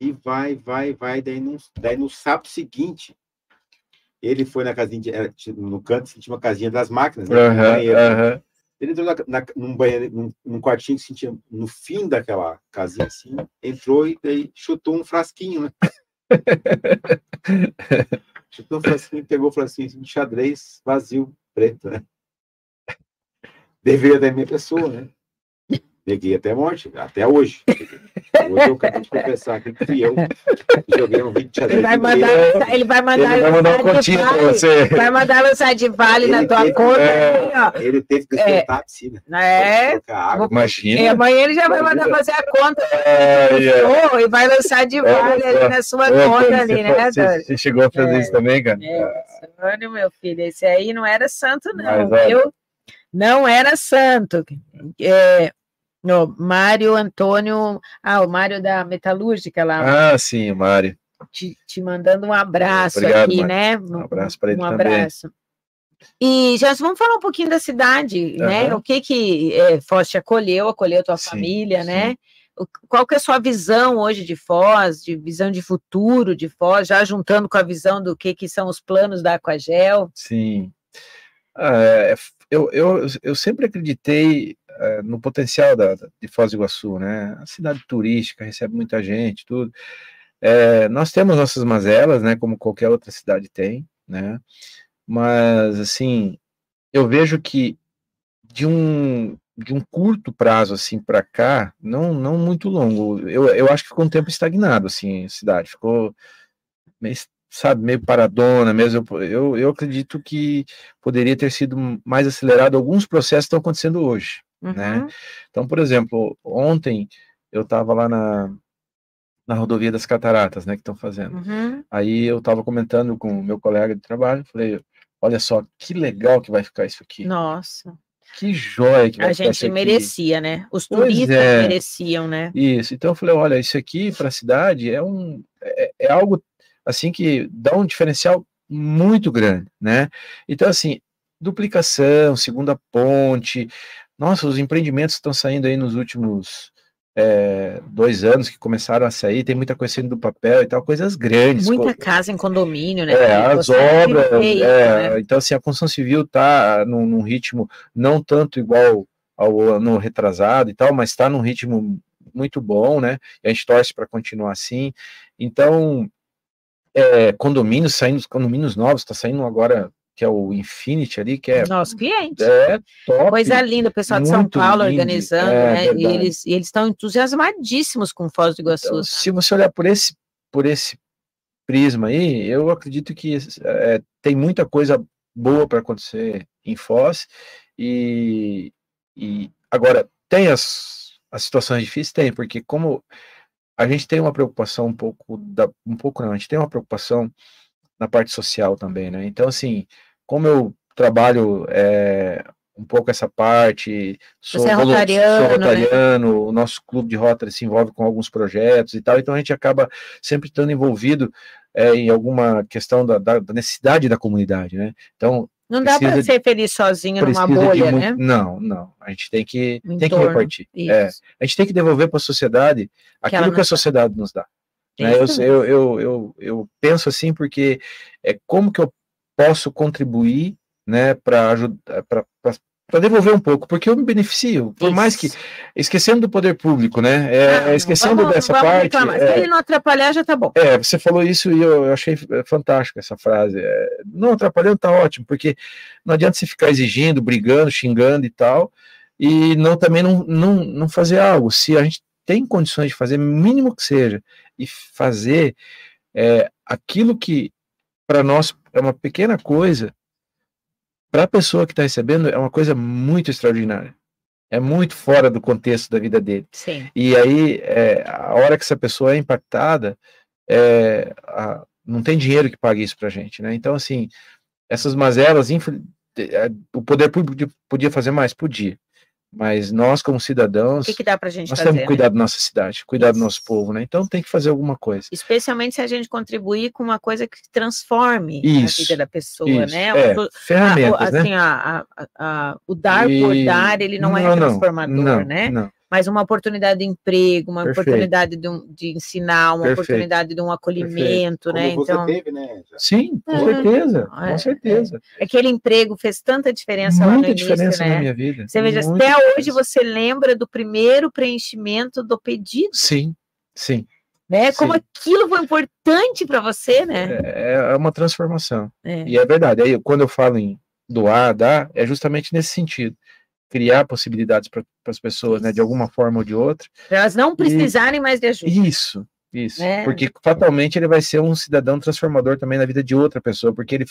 E vai, vai, vai, daí no, daí no sábado seguinte, ele foi na casinha, de, no canto tinha uma casinha das máquinas, né? um Aham, banheiro. aham. Ele entrou na, na- num banheiro, num, num quartinho que se tinha no fim daquela casinha assim, entrou e daí chutou um frasquinho, né? chutou um frasquinho, pegou o frasquinho assim, de xadrez vazio, preto, né? Deveria da minha pessoa, né? Neguei até a morte, até hoje. Hoje eu acabei de confessar aqui que fui eu. Joguei um vídeo de Ele xadrez. vai mandar, ele vai mandar, Ele vai mandar lançar de continha pra vale, você. Vai mandar lançar de vale na Ele tua teve- conta. é, aí, ó. Ele teve que esquentar a piscina. É. Água. E Imagina. amanhã ele já vai mandar fazer a conta ai. Ô, e vai lançar de vale É, ali na sua conta ali, né, Dani? você chegou a fazer isso também, cara? É, meu filho, esse aí não era santo, não, Mas, olha. Não era santo. É, no, Mário Antônio, ah, o Mário da Metalúrgica lá, Ah, sim, Mário. te, te mandando um abraço Obrigado, aqui, Mário. né? Um abraço para ele um também. abraço. E, já vamos falar um pouquinho da cidade, né? Aham. O que que é, Foz te acolheu, acolheu tua Sim, família, sim. né? Qual que é a sua visão hoje de Foz, de visão de futuro de Foz, já juntando com a visão do que, que são os planos da Aquagel? Sim. Ah, é, eu, eu, eu sempre acreditei eh, no potencial da, de Foz do Iguaçu, né? A cidade turística recebe muita gente, tudo. Eh, nós temos nossas mazelas, né? Como qualquer outra cidade tem, né? Mas, assim, eu vejo que de um, de um curto prazo, assim, para cá, não, não muito longo, eu, eu acho que ficou um tempo estagnado, assim, a cidade, ficou meio, sabe, meio paradona mesmo. Eu, eu, eu acredito que poderia ter sido mais acelerado alguns processos que estão acontecendo hoje, né? Uhum. Então, por exemplo, ontem eu estava lá na, na rodovia das Cataratas, né, que estão fazendo. Uhum. Aí eu estava comentando com o meu colega de trabalho, falei, olha só, que legal que vai ficar isso aqui. Nossa, Que joia que vai a ficar gente aqui. merecia, né? Os turistas é. mereciam, né? Isso, então eu falei, olha, isso aqui para a cidade é um é, é algo assim que dá um diferencial muito grande, né? Então assim, duplicação, segunda ponte, nossa, os empreendimentos estão saindo aí nos últimos é, dois anos que começaram a sair, tem muita coisa saindo do papel e tal, coisas grandes. Muita casa em condomínio, né? é, as obras, é, né? então assim, a construção civil está num, num ritmo não tanto igual ao ano retrasado e tal, mas está num ritmo muito bom, né? E a gente torce para continuar assim. Então, é, condomínios saindo, condomínios novos, está saindo agora que é o Infinity ali, que é. Nosso cliente. É top. Coisa linda, o pessoal de São Paulo lindo. organizando, É, né? E eles, estão entusiasmadíssimos com Foz do Iguaçu. Então, sabe? se você olhar por esse, por esse prisma aí, eu acredito que é, tem muita coisa boa para acontecer em Foz. E, e agora, tem as, as situações difíceis? Tem, porque como a gente tem uma preocupação um pouco, da, um pouco não, a gente tem uma preocupação na parte social também, né? Então, assim, como eu trabalho é, um pouco essa parte, sou, Você é rotariano, sou né? rotariano, o nosso clube de Rotary se envolve com alguns projetos e tal, então a gente acaba sempre estando envolvido é, em alguma questão da, da- da necessidade da comunidade, né? Então, Não dá para ser feliz sozinho numa bolha, muito- né? Não, não. A gente tem que, tem que repartir. É, a gente tem que devolver para a sociedade Que aquilo que a nos dá. sociedade nos dá. né? Eu, eu, eu, eu, eu penso assim porque é como que eu posso contribuir né, para ajudar, para devolver um pouco, porque eu me beneficio, por mais que, esquecendo do poder público, né, é, Ah, não, esquecendo vamos- dessa vamos parte, é, Se ele não atrapalhar, já tá bom. é, você falou isso e eu eu achei fantástico essa frase. É, não atrapalhando tá ótimo, porque não adianta você ficar exigindo, brigando, xingando e tal, e não também não, não, não fazer algo. Se a gente tem condições de fazer, mínimo que seja, e fazer é, aquilo que para nós é uma pequena coisa, para a pessoa que está recebendo é uma coisa muito extraordinária. É muito fora do contexto da vida dele. Sim. E aí, é, a hora que essa pessoa é impactada, é, a- não tem dinheiro que pague isso pra gente, né? Então, assim, essas mazelas, é, o poder público podia fazer mais? Podia. Mas nós, como cidadãos, O que, que dá pra gente nós fazer? temos que né? cuidar da nossa cidade, cuidar do nosso povo, né? Então tem que fazer alguma coisa. Especialmente se a gente contribuir com uma coisa que transforme Isso, a vida da pessoa, isso, né? é, O- ferramentas, a- o- né? assim, a- a- a- o dar por E- dar, ele não, é não, não, transformador, não, né? não. Mas uma oportunidade de emprego, uma Perfeito. oportunidade de, um- de ensinar, uma Perfeito. oportunidade de um acolhimento, né? Como você Então, teve, né? Sim, com É. certeza, É, com certeza. aquele emprego fez tanta diferença lá no Muita início, diferença né? na minha vida. Você veja, muita até diferença. hoje você lembra do primeiro preenchimento do pedido, Sim, sim. né? Como sim. aquilo foi importante para você, né? É, é uma transformação. É. E é verdade. Aí, quando eu falo em doar, dar, é justamente nesse sentido. Criar possibilidades para as pessoas, né, de alguma forma ou de outra. Para elas não precisarem mais de ajuda. Isso, isso. Né? Porque fatalmente ele vai ser um cidadão transformador também na vida de outra pessoa, porque ele,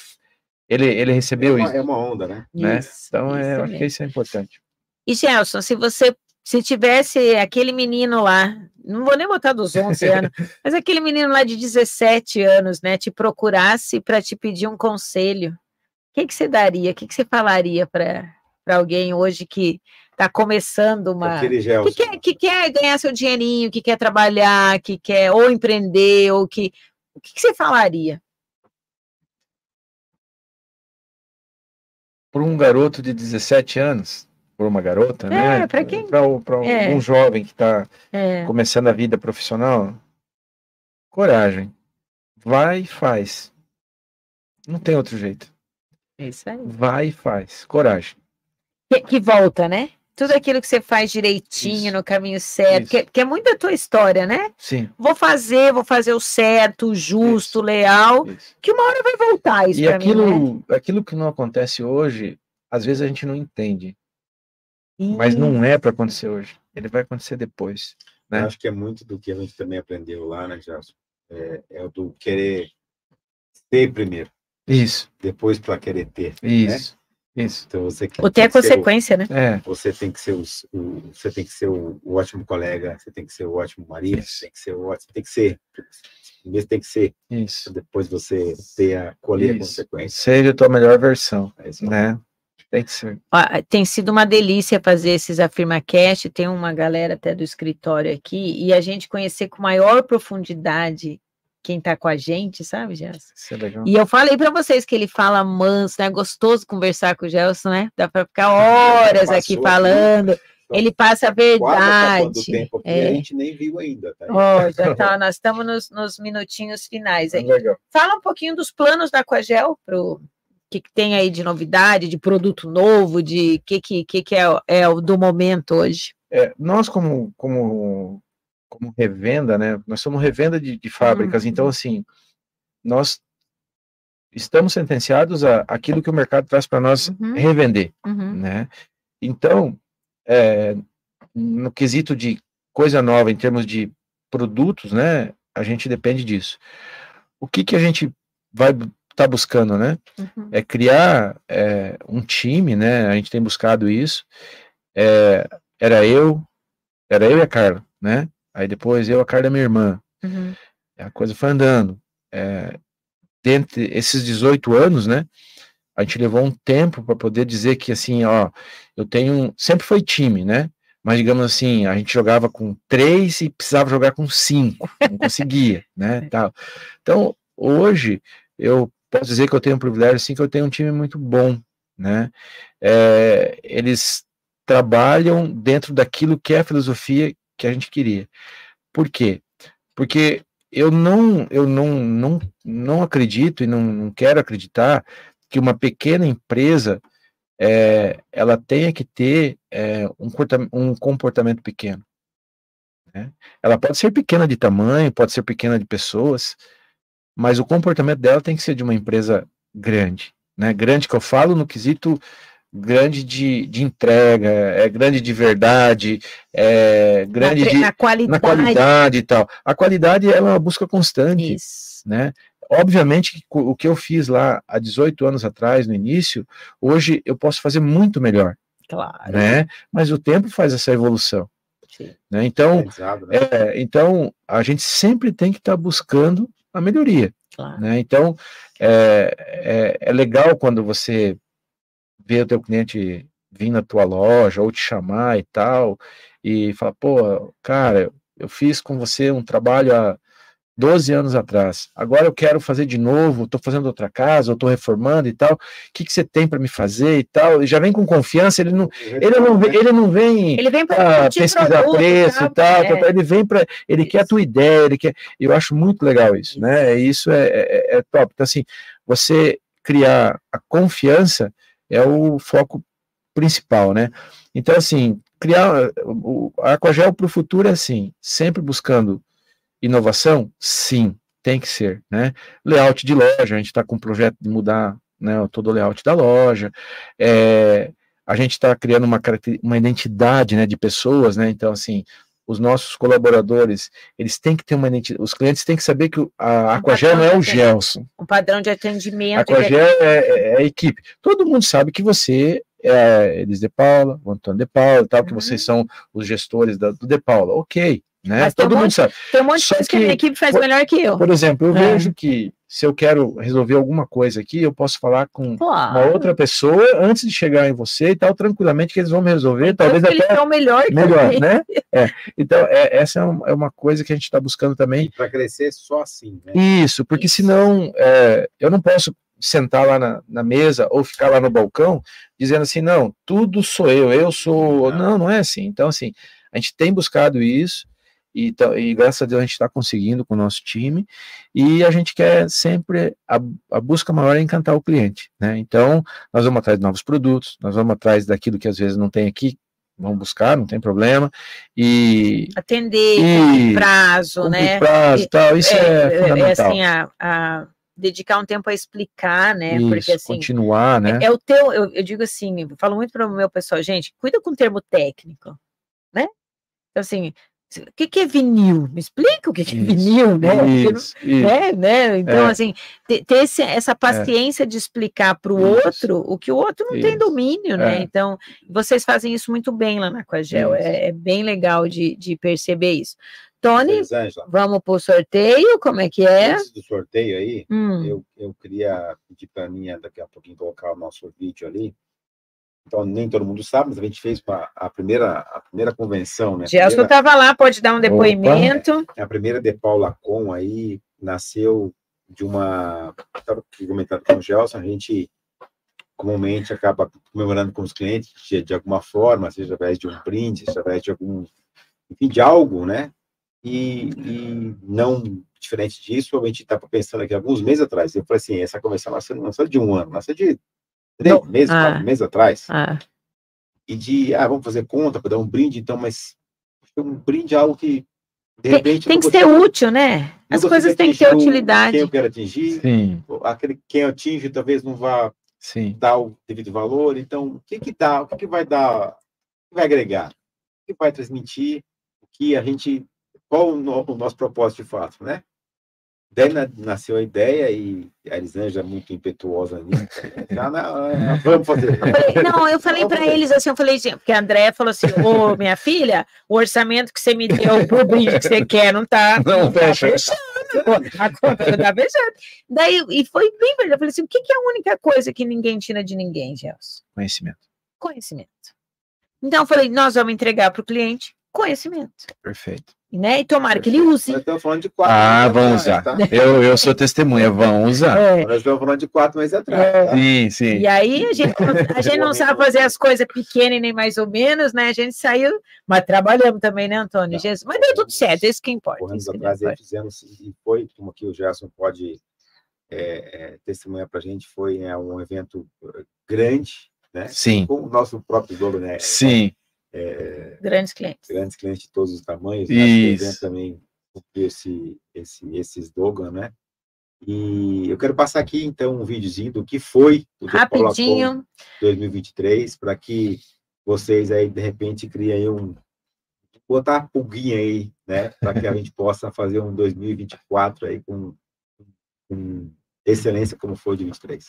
ele, ele É recebeu uma, isso. é uma onda, né? né? Isso, Então, é, isso eu acho que isso é importante. E Gelson, se você se tivesse aquele menino lá, não vou nem botar dos 11 anos, mas aquele menino lá de 17 anos, né, te procurasse para te pedir um conselho, o que, que você daria? O que, que você falaria para alguém hoje que está começando uma. Que quer, que quer ganhar seu dinheirinho, que quer trabalhar, que quer ou empreender, ou que. O que, que você falaria? Por um garoto de 17 anos, por uma garota, É, né? pra quem- Para um É. jovem que está É, começando a vida profissional, coragem. Vai e faz. Não tem outro jeito. é isso aí. Vai e faz. Coragem. Que, que volta, né? Tudo aquilo que você faz direitinho, Isso. no caminho certo, que, que é muito a tua história, né? Sim. Vou fazer, vou fazer o certo, o justo, o leal, Isso. que uma hora vai voltar isso E para mim, né? aquilo, aquilo que não acontece hoje, às vezes a gente não entende. Mas não é para acontecer hoje. Ele vai acontecer depois. Né? Eu acho que é muito do que a gente também aprendeu lá, né, Gelson? É, é o do querer ter primeiro, Isso, depois para querer ter. isso, isso. Então você O ter é tem que ser consequência, né? É, você tem que ser os- o, você tem que ser o, o ótimo colega, você tem que ser o ótimo marido, Isso. você tem que ser o ótimo, tem que ser. Primeiro tem que ser, isso. depois você ter a colher a isso. consequência. Seja a tua melhor versão, É né? Tem que ser. Ó, Tem sido uma delícia fazer esses AfirmaCast, tem uma galera até do escritório aqui, e a gente conhecer com maior profundidade quem está com a gente, sabe, Gerson? Isso é legal. E eu falei para vocês que ele fala manso, né? Gostoso conversar com o Gelson, né? Dá para ficar horas aqui aqui. falando. Ele passa a verdade. tempo aqui, É. a gente nem viu ainda. Tá? Ó, já tá, nós estamos nos, nos minutinhos finais aí. Legal. Fala um pouquinho dos planos da Coagel, pro que, que tem aí de novidade, de produto novo, de que que, que, que é, o- é do momento hoje. É, nós como, como, como revenda, né? Nós somos revenda de, de fábricas, Uhum. então assim, nós estamos sentenciados a aquilo que o mercado traz para nós Uhum. revender, Uhum. né? Então, é, no quesito de coisa nova em termos de produtos, né? A gente depende disso. O que que a gente vai estar buscando, né? Uhum. É criar é, um time, né? A gente tem buscado isso. É, era eu, era eu e a Carla, né? Aí depois eu, a Carla, e minha irmã. Uhum. A coisa foi andando. É, dentre esses 18 anos, né? A gente levou um tempo para poder dizer que assim, ó, eu tenho. Sempre foi time, né? Mas digamos assim, a gente jogava com três e precisava jogar com cinco, não conseguia, né? Tal. Então, hoje, eu posso dizer que eu tenho um privilégio, assim, que eu tenho um time muito bom, né? É, eles trabalham dentro daquilo que é a filosofia que a gente queria. Por quê? Porque eu não, eu não, não, não acredito e não, não quero acreditar que uma pequena empresa é, ela tenha que ter é, um, corta- um comportamento pequeno. né? Ela pode ser pequena de tamanho, pode ser pequena de pessoas, mas o comportamento dela tem que ser de uma empresa grande. Né? Grande que eu falo no quesito grande de, de entrega, é grande de verdade, é grande tre- de, na qualidade. na qualidade e tal. A qualidade ela é uma busca constante, né? Obviamente o que eu fiz lá há 18 anos atrás, no início, hoje eu posso fazer muito melhor, Claro. né? Mas o tempo faz essa evolução. Sim. Né? Então, Aprendizado, né? é, então, a gente sempre tem que estar buscando a melhoria. Claro. Né? Então, é, é, é legal quando você vê o teu cliente vir na tua loja ou te chamar e tal, e falar, pô, cara, eu fiz com você um trabalho há 12 anos atrás, agora eu quero fazer de novo, estou fazendo outra casa, eu estou reformando e tal, o que, que você tem para me fazer e tal, ele já vem com confiança, ele não, ele não, vem- ele não vem Ele vem pra para pesquisar preço e tal, é. ele vem para, ele quer a tua ideia, ele quer, eu acho muito legal isso, né, isso. É, é, é top, então assim, você criar a confiança é o foco principal, né, então assim, criar, o, Aquagel para o futuro é assim, sempre buscando inovação, sim, tem que ser, né, layout de loja, a gente está com um projeto de mudar, né, todo o layout da loja, é, a gente está criando uma, uma identidade, né, de pessoas, né, então, assim, os nossos colaboradores, eles têm que ter uma identidade, os clientes têm que saber que a Aquagel não é o Gelson, Um padrão de a atendimento. Aquagel é, é a equipe, todo mundo sabe que você é Elis de Paula, o Antônio de Paula, e tal, que vocês são os gestores da, do de Paula, ok, né, Uhum. Mas tem um todo mundo monte- sabe. Tem um monte de Só coisa que a minha equipe faz por- melhor que eu. Por exemplo, eu É. vejo que se eu quero resolver alguma coisa aqui, eu posso falar com Claro. uma outra pessoa antes de chegar em você e tal, tranquilamente, que eles vão me resolver, talvez Tanto que até eles são melhor melhor, eu. né? É. Então, é, essa é é uma coisa que a gente está buscando também. Para crescer só assim, né? Isso, porque senão é, eu não posso sentar lá na, na mesa ou ficar lá no balcão dizendo assim, não, tudo sou eu, eu sou. Não, não é assim. Então, assim, a gente tem buscado isso. E, tá- e graças a Deus a gente está conseguindo com o nosso time, e a gente quer sempre a, a busca maior é encantar o cliente, né? Então, nós vamos atrás de novos produtos, nós vamos atrás daquilo que às vezes não tem aqui, vamos buscar, não tem problema, e Atender, E- prazo, né? prazo tal, isso é fundamental. assim, a, a dedicar um tempo a explicar, né? Porque Isso, assim. continuar, né? É o teu, eu, eu digo assim, eu falo muito para o meu pessoal, gente, cuida com o termo técnico, né? Então, assim, o que, que é vinil? Me explica o que, que é Isso, vinil, né? Porque isso, isso. né, né? Então, É. assim, ter, ter esse- essa paciência de explicar para o outro o que o outro não tem domínio, né? É. Então, vocês fazem isso muito bem lá na Isso. é, é bem legal de, de perceber isso. Tony, vamos para o sorteio, como é que é? antes do sorteio aí, Hum. eu, eu queria pedir para a Aninha daqui a pouquinho colocar o nosso vídeo ali. Então, nem todo mundo sabe, mas a gente fez a, primeira, a primeira convenção, né? Gelson estava lá, pode dar um depoimento. A primeira de Paula Com aí nasceu de uma. Estava comentando com o Gelson, a gente comumente acaba comemorando com os clientes de, de alguma forma, seja através de um brinde, seja através de algum. Enfim, de algo, né? E, e não diferente disso, a gente estava pensando aqui alguns meses atrás. Eu falei assim: essa convenção nasceu, nasceu de um ano, nasceu de três meses, Ah. quatro meses atrás Ah, e de, ah, vamos fazer conta para dar um brinde, então, mas um brinde é algo que De Tem, repente, tem que ser útil, né? não As coisas têm que ter utilidade. Quem eu quero atingir, Sim, aquele quem eu atinge talvez não vá sim. dar o devido valor. Então, o que que dá? O que, que vai dar? O que vai agregar? O que vai transmitir? O que a gente? Qual o, no- o nosso propósito de fato, né? Daí na- nasceu a ideia e a Elisângela é muito impetuosa nisso. Já na- na- vamos fazer. Eu falei- não, eu falei para eles assim, eu falei, porque a Andréia falou assim, ô, minha filha, o orçamento que você me deu pro brinde que você quer não tá, Não tá fecha. fechando, a conta não tá fechando. Daí, e foi bem verdade, eu falei assim, o que, que é a única coisa que ninguém tira de ninguém, Gelson? Conhecimento. Conhecimento. Então, eu falei, nós vamos entregar para o cliente conhecimento, Perfeito. Né? E tomara que ele use. Nós estamos falando de quatro Ah, meses vão atrás, usar. tá? Eu, eu sou testemunha, vão usar. É. Nós estamos falando de quatro meses atrás. tá? Sim, sim. E aí a gente, a gente não sabe fazer as coisas pequenas nem mais ou menos, né? A gente saiu, mas trabalhamos também, né, Antônio? Jesus? Mas deu tudo certo, isso que importa. corremos Isso que atrás e importa. fizemos, e foi, como aqui o Gerson pode é, é, testemunhar para a gente, foi é, um evento eh, grande, né? Sim. Com o nosso próprio jogo, né? Sim. É, Grandes clientes. grandes clientes de todos os tamanhos, né? Isso. Evento também cumpriu esse, esse, esse slogan, né? E eu quero passar aqui, então, um videozinho do que foi o Rapidinho. Com 2023, para que vocês aí, de repente, criem aí um. botar a pulguinha aí, né? Para que a gente possa fazer um 2024 aí com, com excelência, como foi o de 23.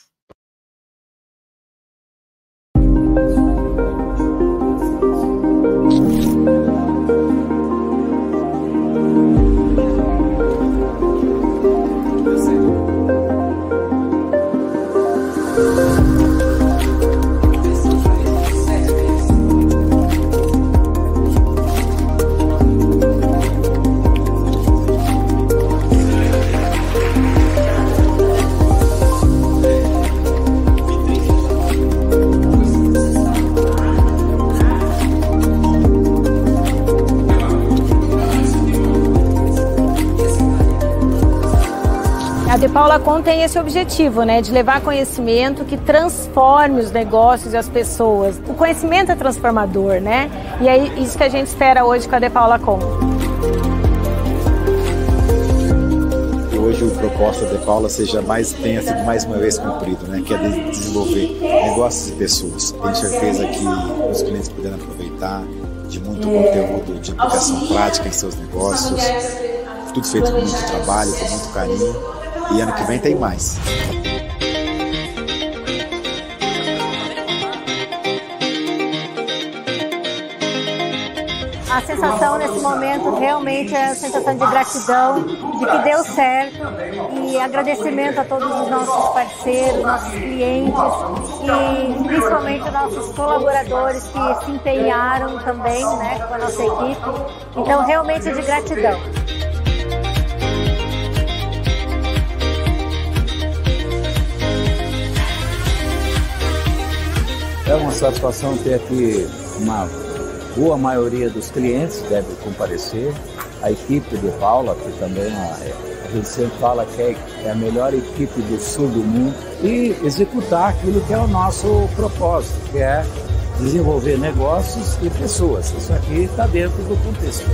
Paula Com tem esse objetivo, né, de levar conhecimento que transforme os negócios e as pessoas. O conhecimento é transformador, né? E é isso que a gente espera hoje com a De Paula Com. hoje o propósito de Paula seja mais tenha sido mais uma vez cumprido, né? Que é de desenvolver negócios e pessoas. Tenho certeza que os clientes puderam aproveitar de muito conteúdo de aplicação prática em seus negócios. Tudo feito com muito trabalho, com muito carinho. E ano que vem tem mais. A sensação nesse momento realmente é a sensação de gratidão, de que deu certo e agradecimento a todos os nossos parceiros, nossos clientes e principalmente nossos colaboradores que se empenharam também né, com a nossa equipe. Então, realmente é de gratidão. É uma satisfação ter aqui uma boa maioria dos clientes deve comparecer, a equipe de Paula, que também a, a gente sempre fala que é, é a melhor equipe do sul do mundo, e executar aquilo que é o nosso propósito, que é desenvolver negócios e pessoas. Isso aqui está dentro do contexto.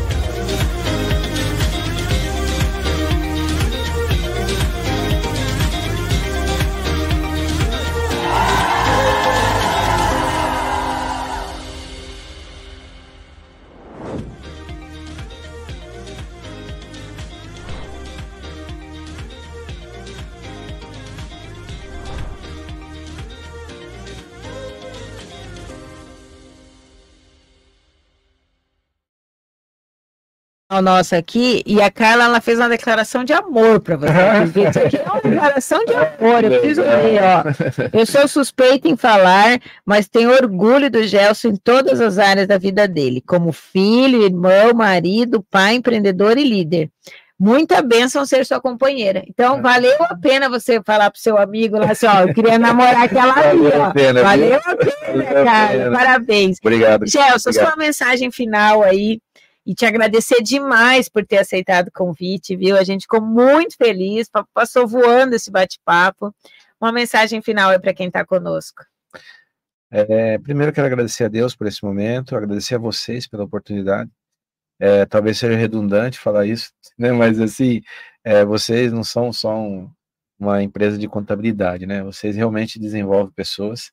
Nosso aqui, e a Carla ela fez uma declaração de amor para você. Isso aqui é uma declaração de amor, eu preciso ler, ó. Eu sou suspeita em falar, mas tenho orgulho do Gelson em todas as áreas da vida dele, como filho, irmão, marido, pai, empreendedor e líder. Muita bênção ser sua companheira. Então, valeu a pena você falar pro seu amigo lá assim, ó, eu queria namorar aquela ali, Valeu ó. a pena? Valeu a pena, Valeu a cara. pena. Parabéns. Obrigado. Gelson, Obrigado. sua mensagem final aí e te agradecer demais por ter aceitado o convite, viu? A gente ficou muito feliz, pa- passou voando esse bate-papo. Uma mensagem final aí para quem está conosco. É, primeiro, quero agradecer a Deus por esse momento, agradecer a vocês pela oportunidade. é, talvez seja redundante falar isso, né? Mas assim, é, vocês não são só um, uma empresa de contabilidade, né? Vocês realmente desenvolvem pessoas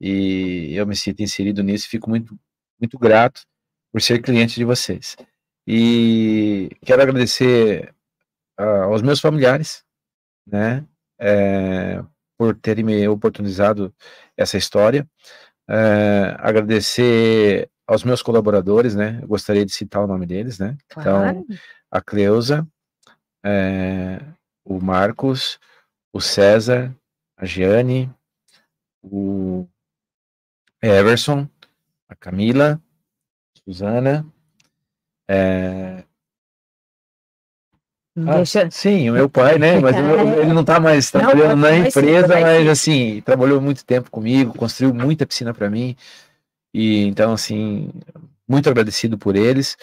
e eu me sinto inserido nisso fico muito, muito grato por ser cliente de vocês. E quero agradecer uh, aos meus familiares, né? É, por terem me oportunizado essa história. É, agradecer aos meus colaboradores, né? Eu gostaria de citar o nome deles, né? Claro. Então, a Cleusa, é, o Marcos, o César, a Giane, o Everson, a Camila, Suzana, é, ah, Deixa... Sim, o meu pai, né? Mas eu- ele não está mais Não, trabalhando na vai sim, empresa, vai mas sim. assim, trabalhou muito tempo comigo, construiu muita piscina para mim. E então, assim, muito agradecido por eles.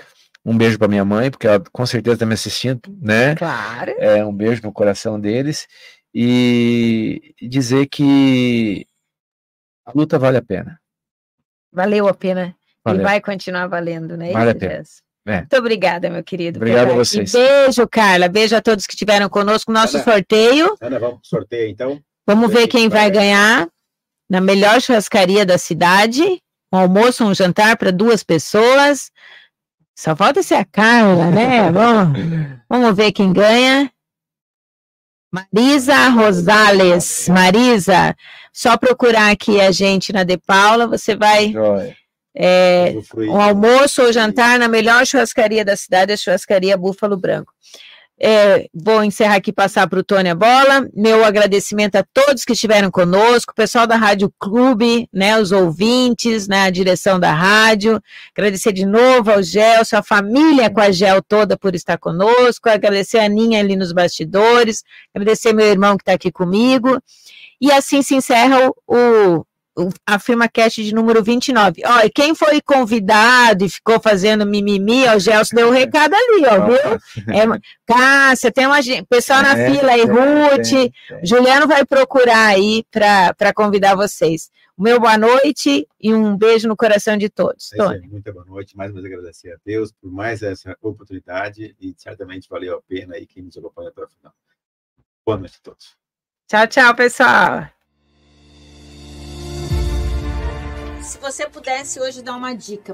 Um beijo para minha mãe, porque ela com certeza está me assistindo, né? Claro. É, um beijo no coração deles. E dizer que a luta vale a pena. Valeu a pena. Valeu. E vai continuar valendo, né? Vale a isso, pena. Jess? É. Muito obrigada, meu querido. Obrigado a vocês. Beijo, Carla. Beijo a todos que estiveram conosco. Nosso Ana. sorteio. Ana, vamos pro sorteio então. Vamos ver quem vai ganhar na melhor churrascaria da cidade. Um almoço, um jantar para duas pessoas. Só falta ser a Carla, né? vamos, vamos ver quem ganha. Marisa Rosales. Marisa, só procurar aqui a gente na De Paula, você vai. Joia. É, um almoço ou jantar na melhor churrascaria da cidade, a churrascaria Búfalo Branco. É, vou encerrar aqui e passar para o Tony a bola. Meu agradecimento a todos que estiveram conosco, o pessoal da Rádio Clube, né, os ouvintes, né, a direção da rádio. Agradecer de novo ao Gelson, a família com a Gel toda por estar conosco. Agradecer a Aninha ali nos bastidores. Agradecer meu irmão que está aqui comigo. E assim se encerra o- a Firma Cast de número 29. Ó, e quem foi convidado e ficou fazendo mimimi, ó, o Gelson deu o recado ali, ó, viu? É, Cássia, tem uma gente, pessoal na É, fila aí, tem, Ruth. Juliano vai procurar aí para convidar vocês. O meu boa noite e um beijo no coração de todos. É Tony. aí, Muita boa noite. Mais uma vez agradecer a Deus por mais essa oportunidade e certamente valeu a pena aí quem nos acompanha até o final. Boa noite a todos. Tchau, tchau, pessoal. Se você pudesse hoje dar uma dica